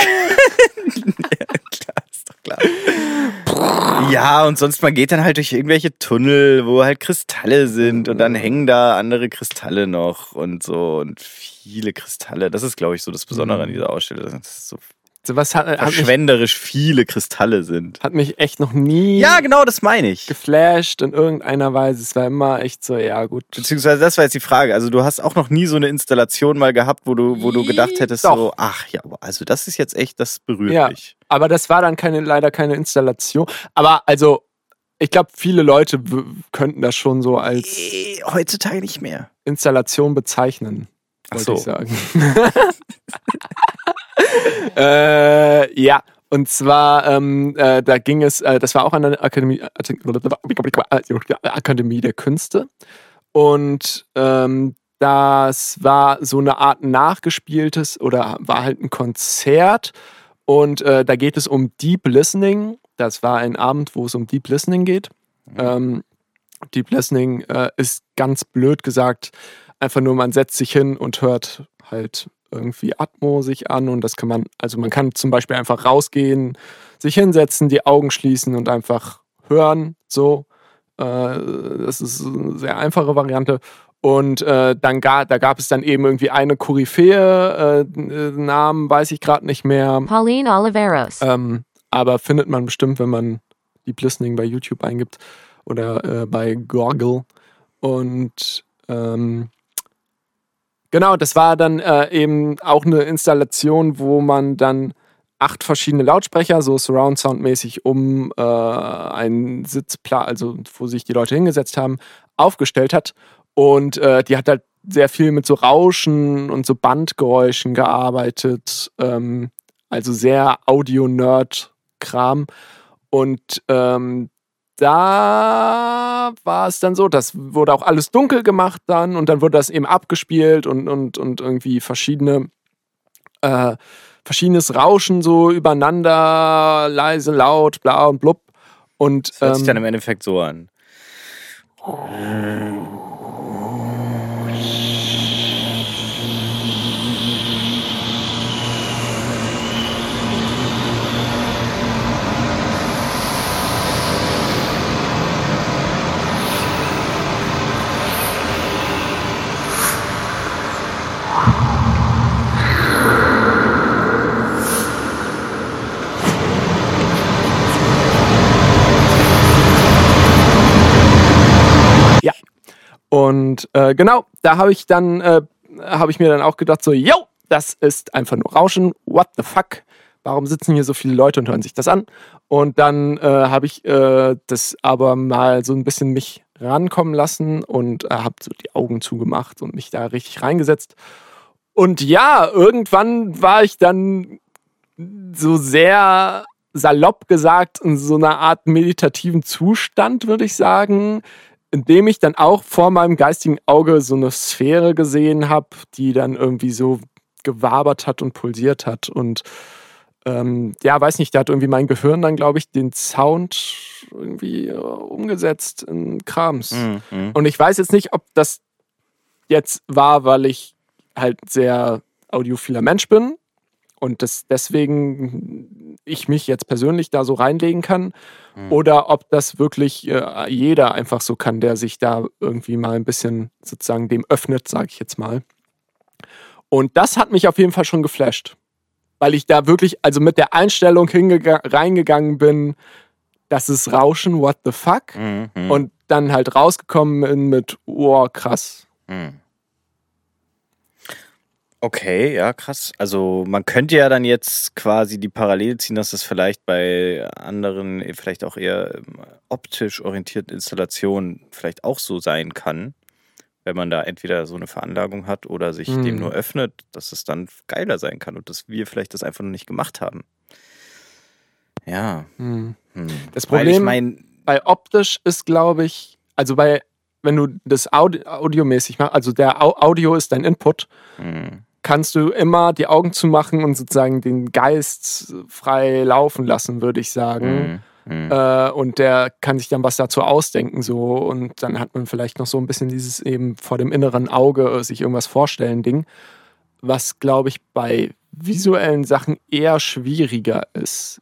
klar, ist doch klar. Ja, und sonst man geht dann halt durch irgendwelche Tunnel, wo halt Kristalle sind und dann hängen da andere Kristalle noch und so und viele Kristalle. Das ist, glaube ich, so das Besondere an dieser Ausstellung, dass es so sowas hat, hat, mich, verschwenderisch viele Kristalle sind. hat mich echt noch nie Ja, genau, das meine ich. geflasht in irgendeiner Weise. Es war immer echt so, ja gut. Beziehungsweise, das war jetzt die Frage. Also, du hast auch noch nie so eine Installation mal gehabt, wo du, wo du gedacht hättest, Doch. so, ach ja, also das ist jetzt echt, das berührt Ja. mich. Aber das war dann keine, leider keine Installation. Aber also, ich glaube, viele Leute könnten das schon so als Heutzutage nicht mehr. Installation bezeichnen, wollte so. ich sagen. äh, ja, und zwar, ähm, äh, da ging es, äh, das war auch an der Akademie, Akademie der Künste. Und ähm, das war so eine Art nachgespieltes oder war halt ein Konzert. Und äh, da geht es um Deep Listening. Das war ein Abend, wo es um Deep Listening geht. Ähm, Deep Listening äh, ist ganz blöd gesagt einfach nur, man setzt sich hin und hört halt irgendwie Atmo sich an und das kann man, also man kann zum Beispiel einfach rausgehen, sich hinsetzen, die Augen schließen und einfach hören, so. Äh, das ist eine sehr einfache Variante. Und äh, dann ga, da gab es dann eben irgendwie eine Koryphäe, äh, Namen weiß ich gerade nicht mehr. Pauline Oliveros. Ähm, aber findet man bestimmt, wenn man Deep Listening bei YouTube eingibt oder äh, bei Gorgle. Und ähm, genau, das war dann äh, eben auch eine Installation, wo man dann acht verschiedene Lautsprecher, so Surround Sound mäßig um äh, einen Sitzplatz, also wo sich die Leute hingesetzt haben, aufgestellt hat. Und äh, die hat halt sehr viel mit so Rauschen und so Bandgeräuschen gearbeitet. Ähm, also sehr Audio-Nerd-Kram. Und ähm, da war es dann so, das wurde auch alles dunkel gemacht dann und dann wurde das eben abgespielt und, und, und irgendwie verschiedene, äh, verschiedenes Rauschen so übereinander, leise, laut, bla und blub. Und Das hört sich dann ähm, im Endeffekt so an. Und äh, genau, da habe ich dann, äh, habe ich mir dann auch gedacht, so, yo, das ist einfach nur Rauschen, what the fuck? Warum sitzen hier so viele Leute und hören sich das an? Und dann äh, habe ich äh, das aber mal so ein bisschen mich rankommen lassen und äh, habe so die Augen zugemacht und mich da richtig reingesetzt. Und ja, irgendwann war ich dann so sehr salopp gesagt in so einer Art meditativen Zustand, würde ich sagen, in dem ich dann auch vor meinem geistigen Auge so eine Sphäre gesehen habe, die dann irgendwie so gewabert hat und pulsiert hat. Und ähm, ja, weiß nicht, da hat irgendwie mein Gehirn dann, glaube ich, den Sound irgendwie äh, umgesetzt in Krams. Mhm. Und ich weiß jetzt nicht, ob das jetzt war, weil ich halt sehr audiophiler Mensch bin und das deswegen ich mich jetzt persönlich da so reinlegen kann Mhm. oder ob das wirklich äh, jeder einfach so kann, der sich da irgendwie mal ein bisschen sozusagen dem öffnet, sage ich jetzt mal. Und das hat mich auf jeden Fall schon geflasht, weil ich da wirklich also mit der Einstellung reingegangen bin, das ist Rauschen, what the fuck? Mhm. Und dann halt rausgekommen bin mit, oh krass. Mhm. Okay, ja, krass. Also man könnte ja dann jetzt quasi die Parallele ziehen, dass das vielleicht bei anderen, eh, vielleicht auch eher ähm, optisch orientierten Installationen vielleicht auch so sein kann, wenn man da entweder so eine Veranlagung hat oder sich Hm. dem nur öffnet, dass es dann geiler sein kann und dass wir vielleicht das einfach noch nicht gemacht haben. Ja. Hm. Hm. Das Weil ich Problem- meine, bei optisch ist, glaube ich, also bei, wenn du das Audi audiomäßig machst, also der Au Audio ist dein Input, hm, kannst du immer die Augen zumachen und sozusagen den Geist frei laufen lassen, würde ich sagen. hm, hm. Äh, und der kann sich dann was dazu ausdenken, so. Und dann hat man vielleicht noch so ein bisschen dieses eben vor dem inneren Auge sich irgendwas vorstellen Ding, was, glaube ich, bei visuellen Sachen eher schwieriger ist.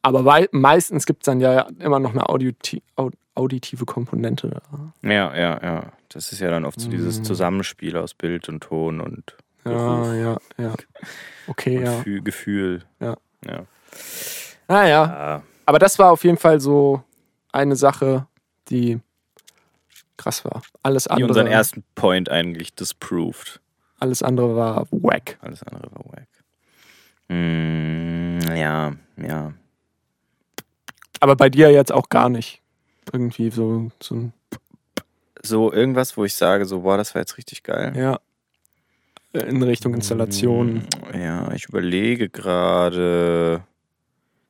Aber meistens gibt es dann ja immer noch eine audioti au- auditive Komponente. Da. Ja, ja, ja. Das ist ja dann oft so dieses Hm. Zusammenspiel aus Bild und Ton und Ja, ja, ja. Okay, und ja. Fü- Gefühl. Ja. ja. Ah, ja. Ah, Aber das war auf jeden Fall so eine Sache, die krass war. Alles die unseren andere, ersten Point eigentlich disproved. alles andere war wack. Alles andere war wack. Mm, ja, ja. Aber bei dir jetzt auch gar nicht. Irgendwie so, so ein, So irgendwas, wo ich sage, so, boah, das war jetzt richtig geil. ja, in Richtung Installation. Mm, Ja, ich überlege gerade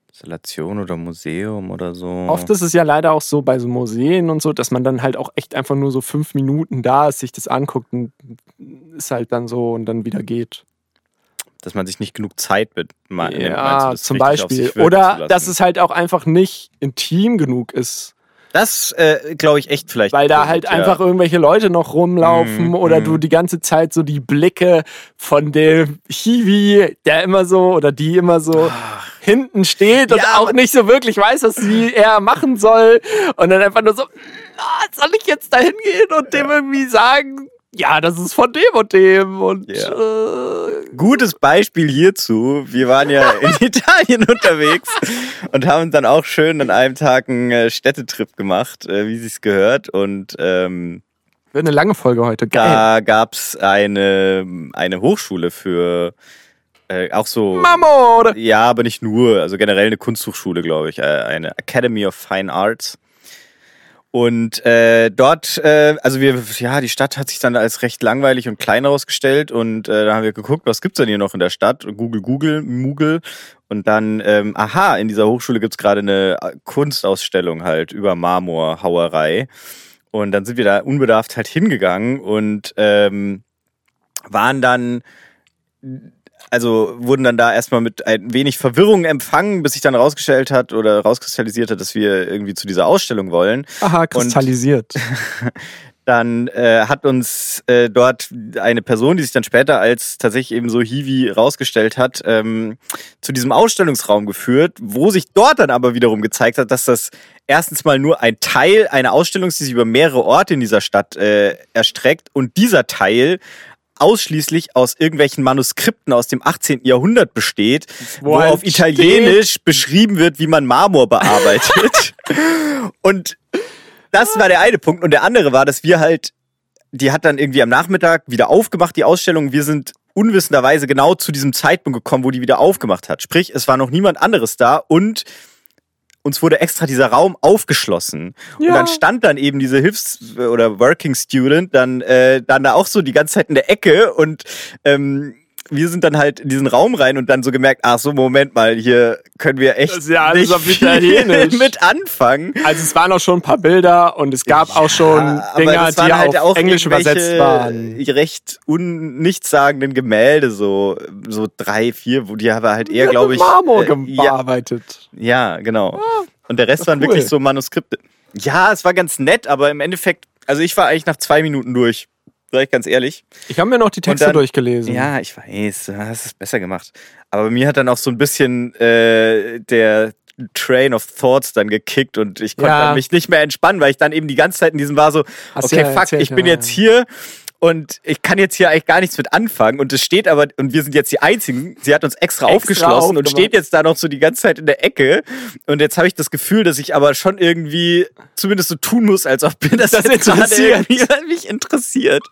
Installation oder Museum oder so. Oft ist es ja leider auch so bei so Museen und so, dass man dann halt auch echt einfach nur so fünf Minuten da ist, sich das anguckt und ist halt dann so und dann wieder geht. dass man sich nicht genug Zeit mit ma- nimmt, Ja, zum Beispiel. Oder dass es halt auch einfach nicht intim genug ist. Das äh, glaube ich echt vielleicht. Weil da halt ja. einfach irgendwelche Leute noch rumlaufen Mhm, oder mhm. du die ganze Zeit so die Blicke von dem Hiwi, der immer so oder die immer so hinten steht und Ja, auch aber- nicht so wirklich weiß, was sie er machen soll und dann einfach nur so, "Ah, soll ich jetzt da hingehen und dem irgendwie sagen, ja, das ist von dem und dem und äh, Gutes Beispiel hierzu. Wir waren ja in Italien unterwegs und haben dann auch schön an einem Tag einen äh, Städtetrip gemacht, äh, wie sich's gehört. Und ähm, wird eine lange Folge heute. Geil. da gab's eine, eine Hochschule für äh, auch so. Mamo, oder? Ja, aber nicht nur. Also generell eine Kunsthochschule, glaube ich. Äh, eine Academy of Fine Arts. Und äh, dort, äh, also wir, ja, die Stadt hat sich dann als recht langweilig und klein herausgestellt und äh, da haben wir geguckt, was gibt's denn hier noch in der Stadt? Google, Google, Moogle und dann, ähm, aha, in dieser Hochschule gibt's gerade eine Kunstausstellung halt über Marmorhauerei und dann sind wir da unbedarft halt hingegangen und ähm, waren dann also wurden dann da erstmal mit ein wenig Verwirrung empfangen, bis sich dann rausgestellt hat oder rauskristallisiert hat, dass wir irgendwie zu dieser Ausstellung wollen. Aha, kristallisiert. Dann äh, hat uns äh, dort eine Person, die sich dann später als tatsächlich eben so Hiwi rausgestellt hat, ähm, zu diesem Ausstellungsraum geführt, wo sich dort dann aber wiederum gezeigt hat, dass das erstens mal nur ein Teil einer Ausstellung ist, die sich über mehrere Orte in dieser Stadt äh, erstreckt und dieser Teil ausschließlich aus irgendwelchen Manuskripten aus dem 18. Jahrhundert besteht, Wo wo, auf Italienisch beschrieben wird, wie man Marmor bearbeitet. und das war der eine Punkt. Und der andere war, dass wir halt, die hat dann irgendwie am Nachmittag wieder aufgemacht, die Ausstellung. Wir sind unwissenderweise genau zu diesem Zeitpunkt gekommen, wo die wieder aufgemacht hat. Sprich, es war noch niemand anderes da und uns wurde extra dieser Raum aufgeschlossen. Und Ja. dann stand dann eben diese Hilfs- oder Working Student dann, äh, dann da auch so die ganze Zeit in der Ecke und ähm, wir sind dann halt in diesen Raum rein und dann so gemerkt, ach so, Moment mal, hier können wir echt Das ja nicht auf viel Italienisch. mit anfangen. Also es waren auch schon ein paar Bilder und es gab auch schon Dinger, die halt auf auch Englisch übersetzt waren. recht un nichtssagenden Gemälde, so, so drei, vier, wo die aber halt eher, glaube ich. Marmor äh, ja, gearbeitet. ja, genau. Und der Rest waren cool. wirklich so Manuskripte. Ja, es war ganz nett, aber im Endeffekt, also ich war eigentlich nach zwei Minuten durch. Sag ich ganz ehrlich. Ich habe mir noch die Texte dann- durchgelesen. Ja, ich weiß, du hast es besser gemacht. Aber mir hat dann auch so ein bisschen äh, der Train of Thoughts dann gekickt und ich konnte Ja. mich nicht mehr entspannen, weil ich dann eben die ganze Zeit in diesem war so, Hast okay, ja fuck, ich bin jetzt hier und ich kann jetzt hier eigentlich gar nichts mit anfangen. Und es steht aber, und wir sind jetzt die Einzigen, sie hat uns extra, Extra aufgeschlossen und steht jetzt da noch so die ganze Zeit in der Ecke. Und jetzt habe ich das Gefühl, dass ich aber schon irgendwie zumindest so tun muss, als ob mir das, Das jetzt gerade interessiert. irgendwie mich interessiert.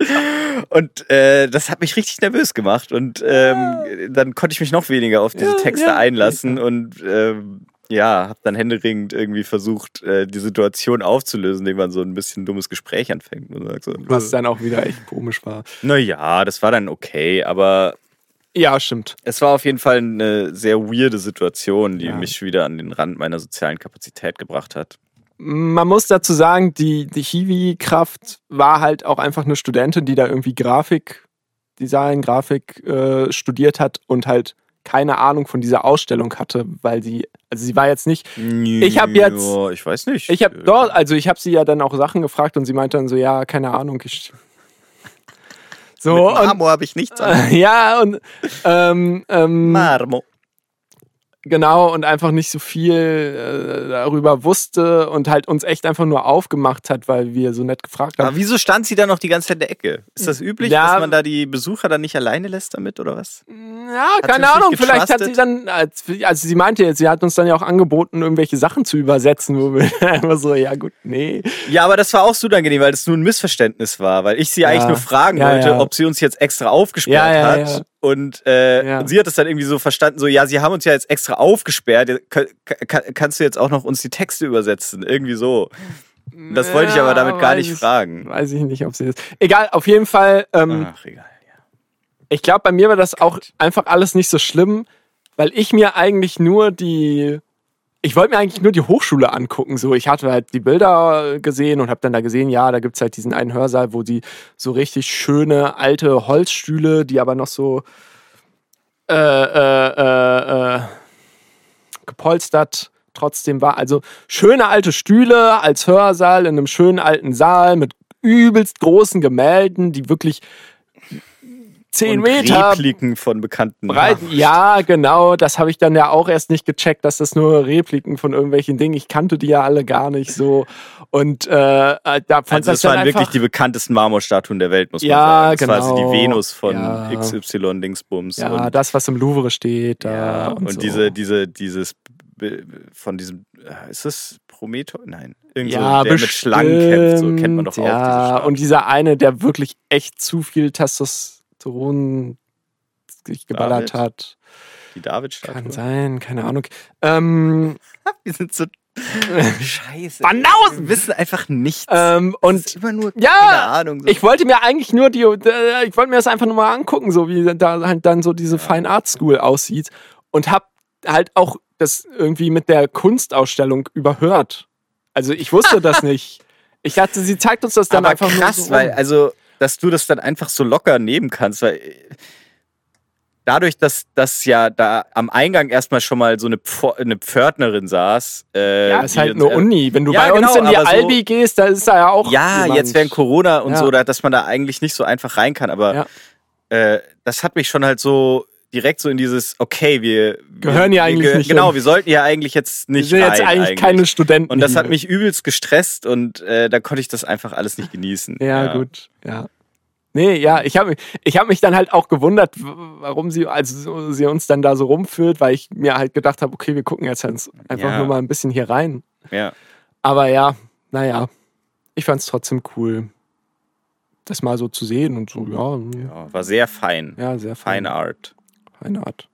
Und äh, das hat mich richtig nervös gemacht. Und ähm, dann konnte ich mich noch weniger auf diese Ja, Texte ja. einlassen. Und ähm, ja, habe dann händeringend irgendwie versucht, äh, die Situation aufzulösen, indem man so ein bisschen dummes Gespräch anfängt. So, Was dann auch wieder echt komisch war. naja, das war dann okay, aber Ja, stimmt. es war auf jeden Fall eine sehr weirde Situation, die Ja. mich wieder an den Rand meiner sozialen Kapazität gebracht hat. Man muss dazu sagen, die, die Hiwi-Kraft war halt auch einfach eine Studentin, die da irgendwie Grafik, Design, Grafik äh, studiert hat und halt keine Ahnung von dieser Ausstellung hatte, weil sie, also sie war jetzt nicht, Ich hab jetzt- Ja, ich weiß nicht. ich habe dort, also ich habe sie ja dann auch Sachen gefragt und sie meinte dann so, ja, keine Ahnung, ich. So, Mit Marmor habe ich nichts an. ja, und ähm, ähm, Marmor. Genau, und einfach nicht so viel äh, darüber wusste und halt uns echt einfach nur aufgemacht hat, weil wir so nett gefragt haben. Aber wieso stand sie dann noch die ganze Zeit in der Ecke? Ist das üblich, Ja. dass man da die Besucher dann nicht alleine lässt damit oder was? Ja, sie keine Ahnung, vielleicht hat sie dann, als, also sie meinte jetzt, sie hat uns dann ja auch angeboten, irgendwelche Sachen zu übersetzen, wo wir einfach so, ja gut, nee. Ja, aber das war auch so unangenehm, weil das nur ein Missverständnis war, weil ich sie eigentlich nur fragen Ja, wollte, ja. ob sie uns jetzt extra aufgesperrt Ja, ja, hat. Ja. Und, äh, Ja. und sie hat es dann irgendwie so verstanden, so, ja, sie haben uns ja jetzt extra aufgesperrt, Ka- ka- kannst du jetzt auch noch uns die Texte übersetzen? Irgendwie so. Das wollte ich aber damit gar nicht ich- fragen. Weiß ich nicht, ob sie das. Egal, auf jeden Fall, ähm, Ach, egal. Ja. ich glaube, bei mir war das auch einfach alles nicht so schlimm, weil ich mir eigentlich nur die. Ich wollte mir eigentlich nur die Hochschule angucken. So, ich hatte halt die Bilder gesehen und habe dann da gesehen, ja, da gibt es halt diesen einen Hörsaal, wo die so richtig schöne alte Holzstühle, die aber noch so äh, äh, äh, äh, gepolstert trotzdem war. Also schöne alte Stühle als Hörsaal in einem schönen alten Saal mit übelst großen Gemälden, die wirklich zehn Und Meter Repliken von bekannten. breit. Ja, genau. Das habe ich dann ja auch erst nicht gecheckt, dass das nur Repliken von irgendwelchen Dingen. Ich kannte die ja alle gar nicht so. Und äh, da fand Also das das waren wirklich die bekanntesten Marmorstatuen der Welt, muss man Ja, sagen. Das war also genau. die Venus von Ja. XY Dingsbums. ja, und, das, was im Louvre steht. Ja, und und so. diese, diese, dieses von diesem, äh, ist das Prometheus? Nein. Irgend so, ja, der mit Schlangen kämpft, so kennt man doch auch. Ja, diese und dieser eine, der wirklich echt zu viel Testosteron sich geballert David? hat. die David-Statue. Kann sein, keine Ahnung. Ähm, Wir sind so scheiße. Banausen! Wir wissen einfach nichts. ähm, und immer nur ja, keine Ahnung. So. Ich wollte mir eigentlich nur die, äh, ich wollte mir das einfach nur mal angucken, so wie da halt dann so diese Fine Art School aussieht und hab halt auch das irgendwie mit der Kunstausstellung überhört. Also ich wusste das nicht. Ich dachte, sie zeigt uns das dann aber einfach krass, nur so weil rum. also, dass du das dann einfach so locker nehmen kannst, weil äh, dadurch, dass das ja da am Eingang erstmal schon mal so eine, Pfo eine Pförtnerin saß. Äh, ja, ist halt uns- eine Uni. Wenn du Ja, bei uns genau, in die aber so- Albi gehst, da ist da ja auch. Ja, jemand. jetzt während Corona und Ja. so, da- dass man da eigentlich nicht so einfach rein kann. Aber Ja. äh, das hat mich schon halt so direkt so in dieses, okay, wir Gehören wir, hier eigentlich wir, nicht Genau, hin. wir sollten ja eigentlich jetzt Wir nicht sind jetzt rein eigentlich, keine Studenten. Und das hat mich übelst gestresst und äh, da konnte ich das einfach alles nicht genießen. Ja, gut, ja. Nee, ja, ich habe ich hab mich dann halt auch gewundert, warum sie, also sie uns dann da so rumführt, weil ich mir halt gedacht habe, okay, wir gucken jetzt halt einfach Ja. nur mal ein bisschen hier rein. Ja. Aber ja, naja, ich fand es trotzdem cool, das mal so zu sehen und so, ja, ja, ja, war sehr fein. sehr fein. Fine Art. Feine Art.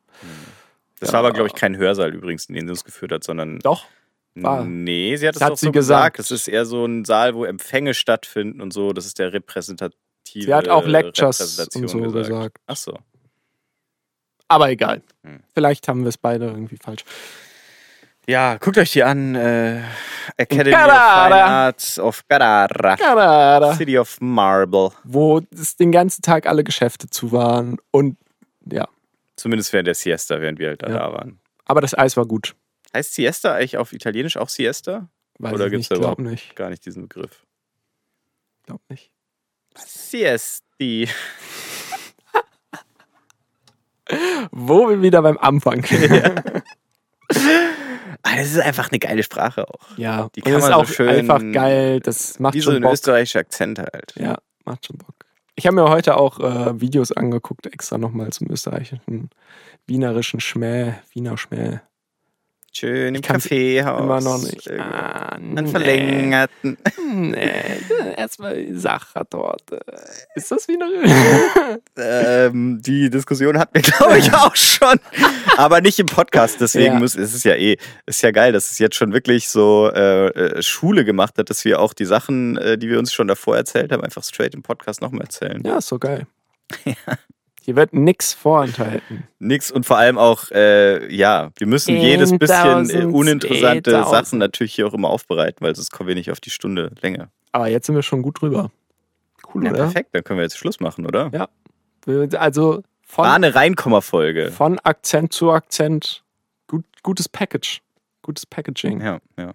Das Ja. war aber, glaube ich, kein Hörsaal übrigens, in den sie uns geführt hat, sondern Doch. War. Nee, sie hat es doch sie so gesagt. gesagt. Es ist eher so ein Saal, wo Empfänge stattfinden und so. Das ist der repräsentative Sie hat auch Lectures und so gesagt. Ach so. Aber egal. Hm. Vielleicht haben wir es beide irgendwie falsch. Ja, guckt euch die an. Äh, Academy Carrara. of Fine Arts of Carrara. Carrara. City of Marble. Wo es den ganzen Tag alle Geschäfte zu waren. Und ja, Zumindest während der Siesta, während wir halt da, Ja. da waren. aber das Eis war gut. Heißt Siesta eigentlich auf Italienisch auch Siesta? Weiß Oder ich gibt's nicht, da überhaupt nicht. Gar nicht diesen Begriff. Glaub nicht. Siesti. Wo wir wieder beim Anfang. Ah, das ist einfach eine geile Sprache auch. ja, Die und kann das ist man so auch schön- einfach geil. Das macht Wie so schon ein Bock. österreichischer Akzent halt. Ja, macht schon Bock. Ich habe mir heute auch äh, Videos angeguckt, extra nochmal zum österreichischen wienerischen Schmäh, Wiener Schmäh. Schön im Kaffeehaus. Immer noch nicht. Irgendwo. Ah, Einen verlängerten. Nee, erstmal Sachertorte. Ist das wienerisch? ähm, die Diskussion hatten wir, glaube ich, auch schon. Aber nicht im Podcast. Deswegen Ja. muss, es ist ja eh, ist ja geil, dass es jetzt schon wirklich so äh, äh, Schule gemacht hat, dass wir auch die Sachen, äh, die wir uns schon davor erzählt haben, einfach straight im Podcast nochmal erzählen. ja, ist so geil. Hier wird nix vorenthalten. Nix und vor allem auch, äh, ja, wir müssen jedes bisschen äh, 10.000, uninteressante 10.000. Sachen natürlich hier auch immer aufbereiten, weil sonst kommen wir nicht auf die Stunde Länge. Aber jetzt sind wir schon gut drüber. Cool, Ja, oder? perfekt, dann können wir jetzt Schluss machen, oder? Ja. Also War von, eine Reinkommerfolge. von Akzent zu Akzent. Gut, gutes Package. Gutes Packaging. Ja, ja.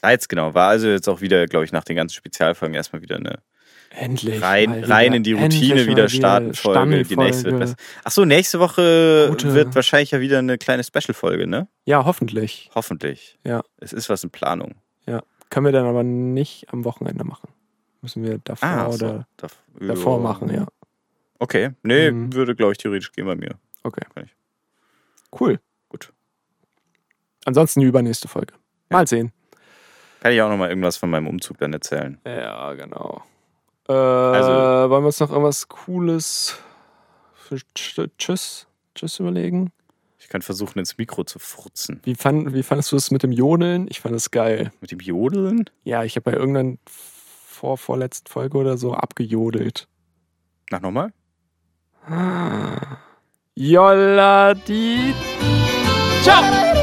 War jetzt genau, war also jetzt auch wieder, glaube ich, nach den ganzen Spezialfolgen erstmal wieder eine Endlich. rein, rein in die Routine wieder starten Folge. Die nächste wird besser. Achso, nächste Woche Gute- wird wahrscheinlich ja wieder eine kleine Special-Folge, ne? Ja, hoffentlich. Hoffentlich. Ja. Es ist was in Planung. Können wir dann aber nicht am Wochenende machen. Müssen wir davor Ah, so. oder Dav- davor machen, ja. Okay. Nee, Mhm. würde, glaube ich, theoretisch gehen bei mir. Okay. Kann ich. Cool. Gut. Ansonsten die übernächste Folge. Mal sehen. Kann ich auch noch mal irgendwas von meinem Umzug dann erzählen. Ja, genau. Äh, wollen wir uns noch irgendwas Cooles für Tsch- Tschüss, Tschüss überlegen? Ich kann versuchen, ins Mikro zu furzen. Wie, fand, wie fandest du es mit dem Jodeln? Ich fand es geil. Mit dem Jodeln? Ja, ich habe bei irgendeiner vor, vorletzten Folge oder so abgejodelt. Mach nochmal. Jolla die. Ciao!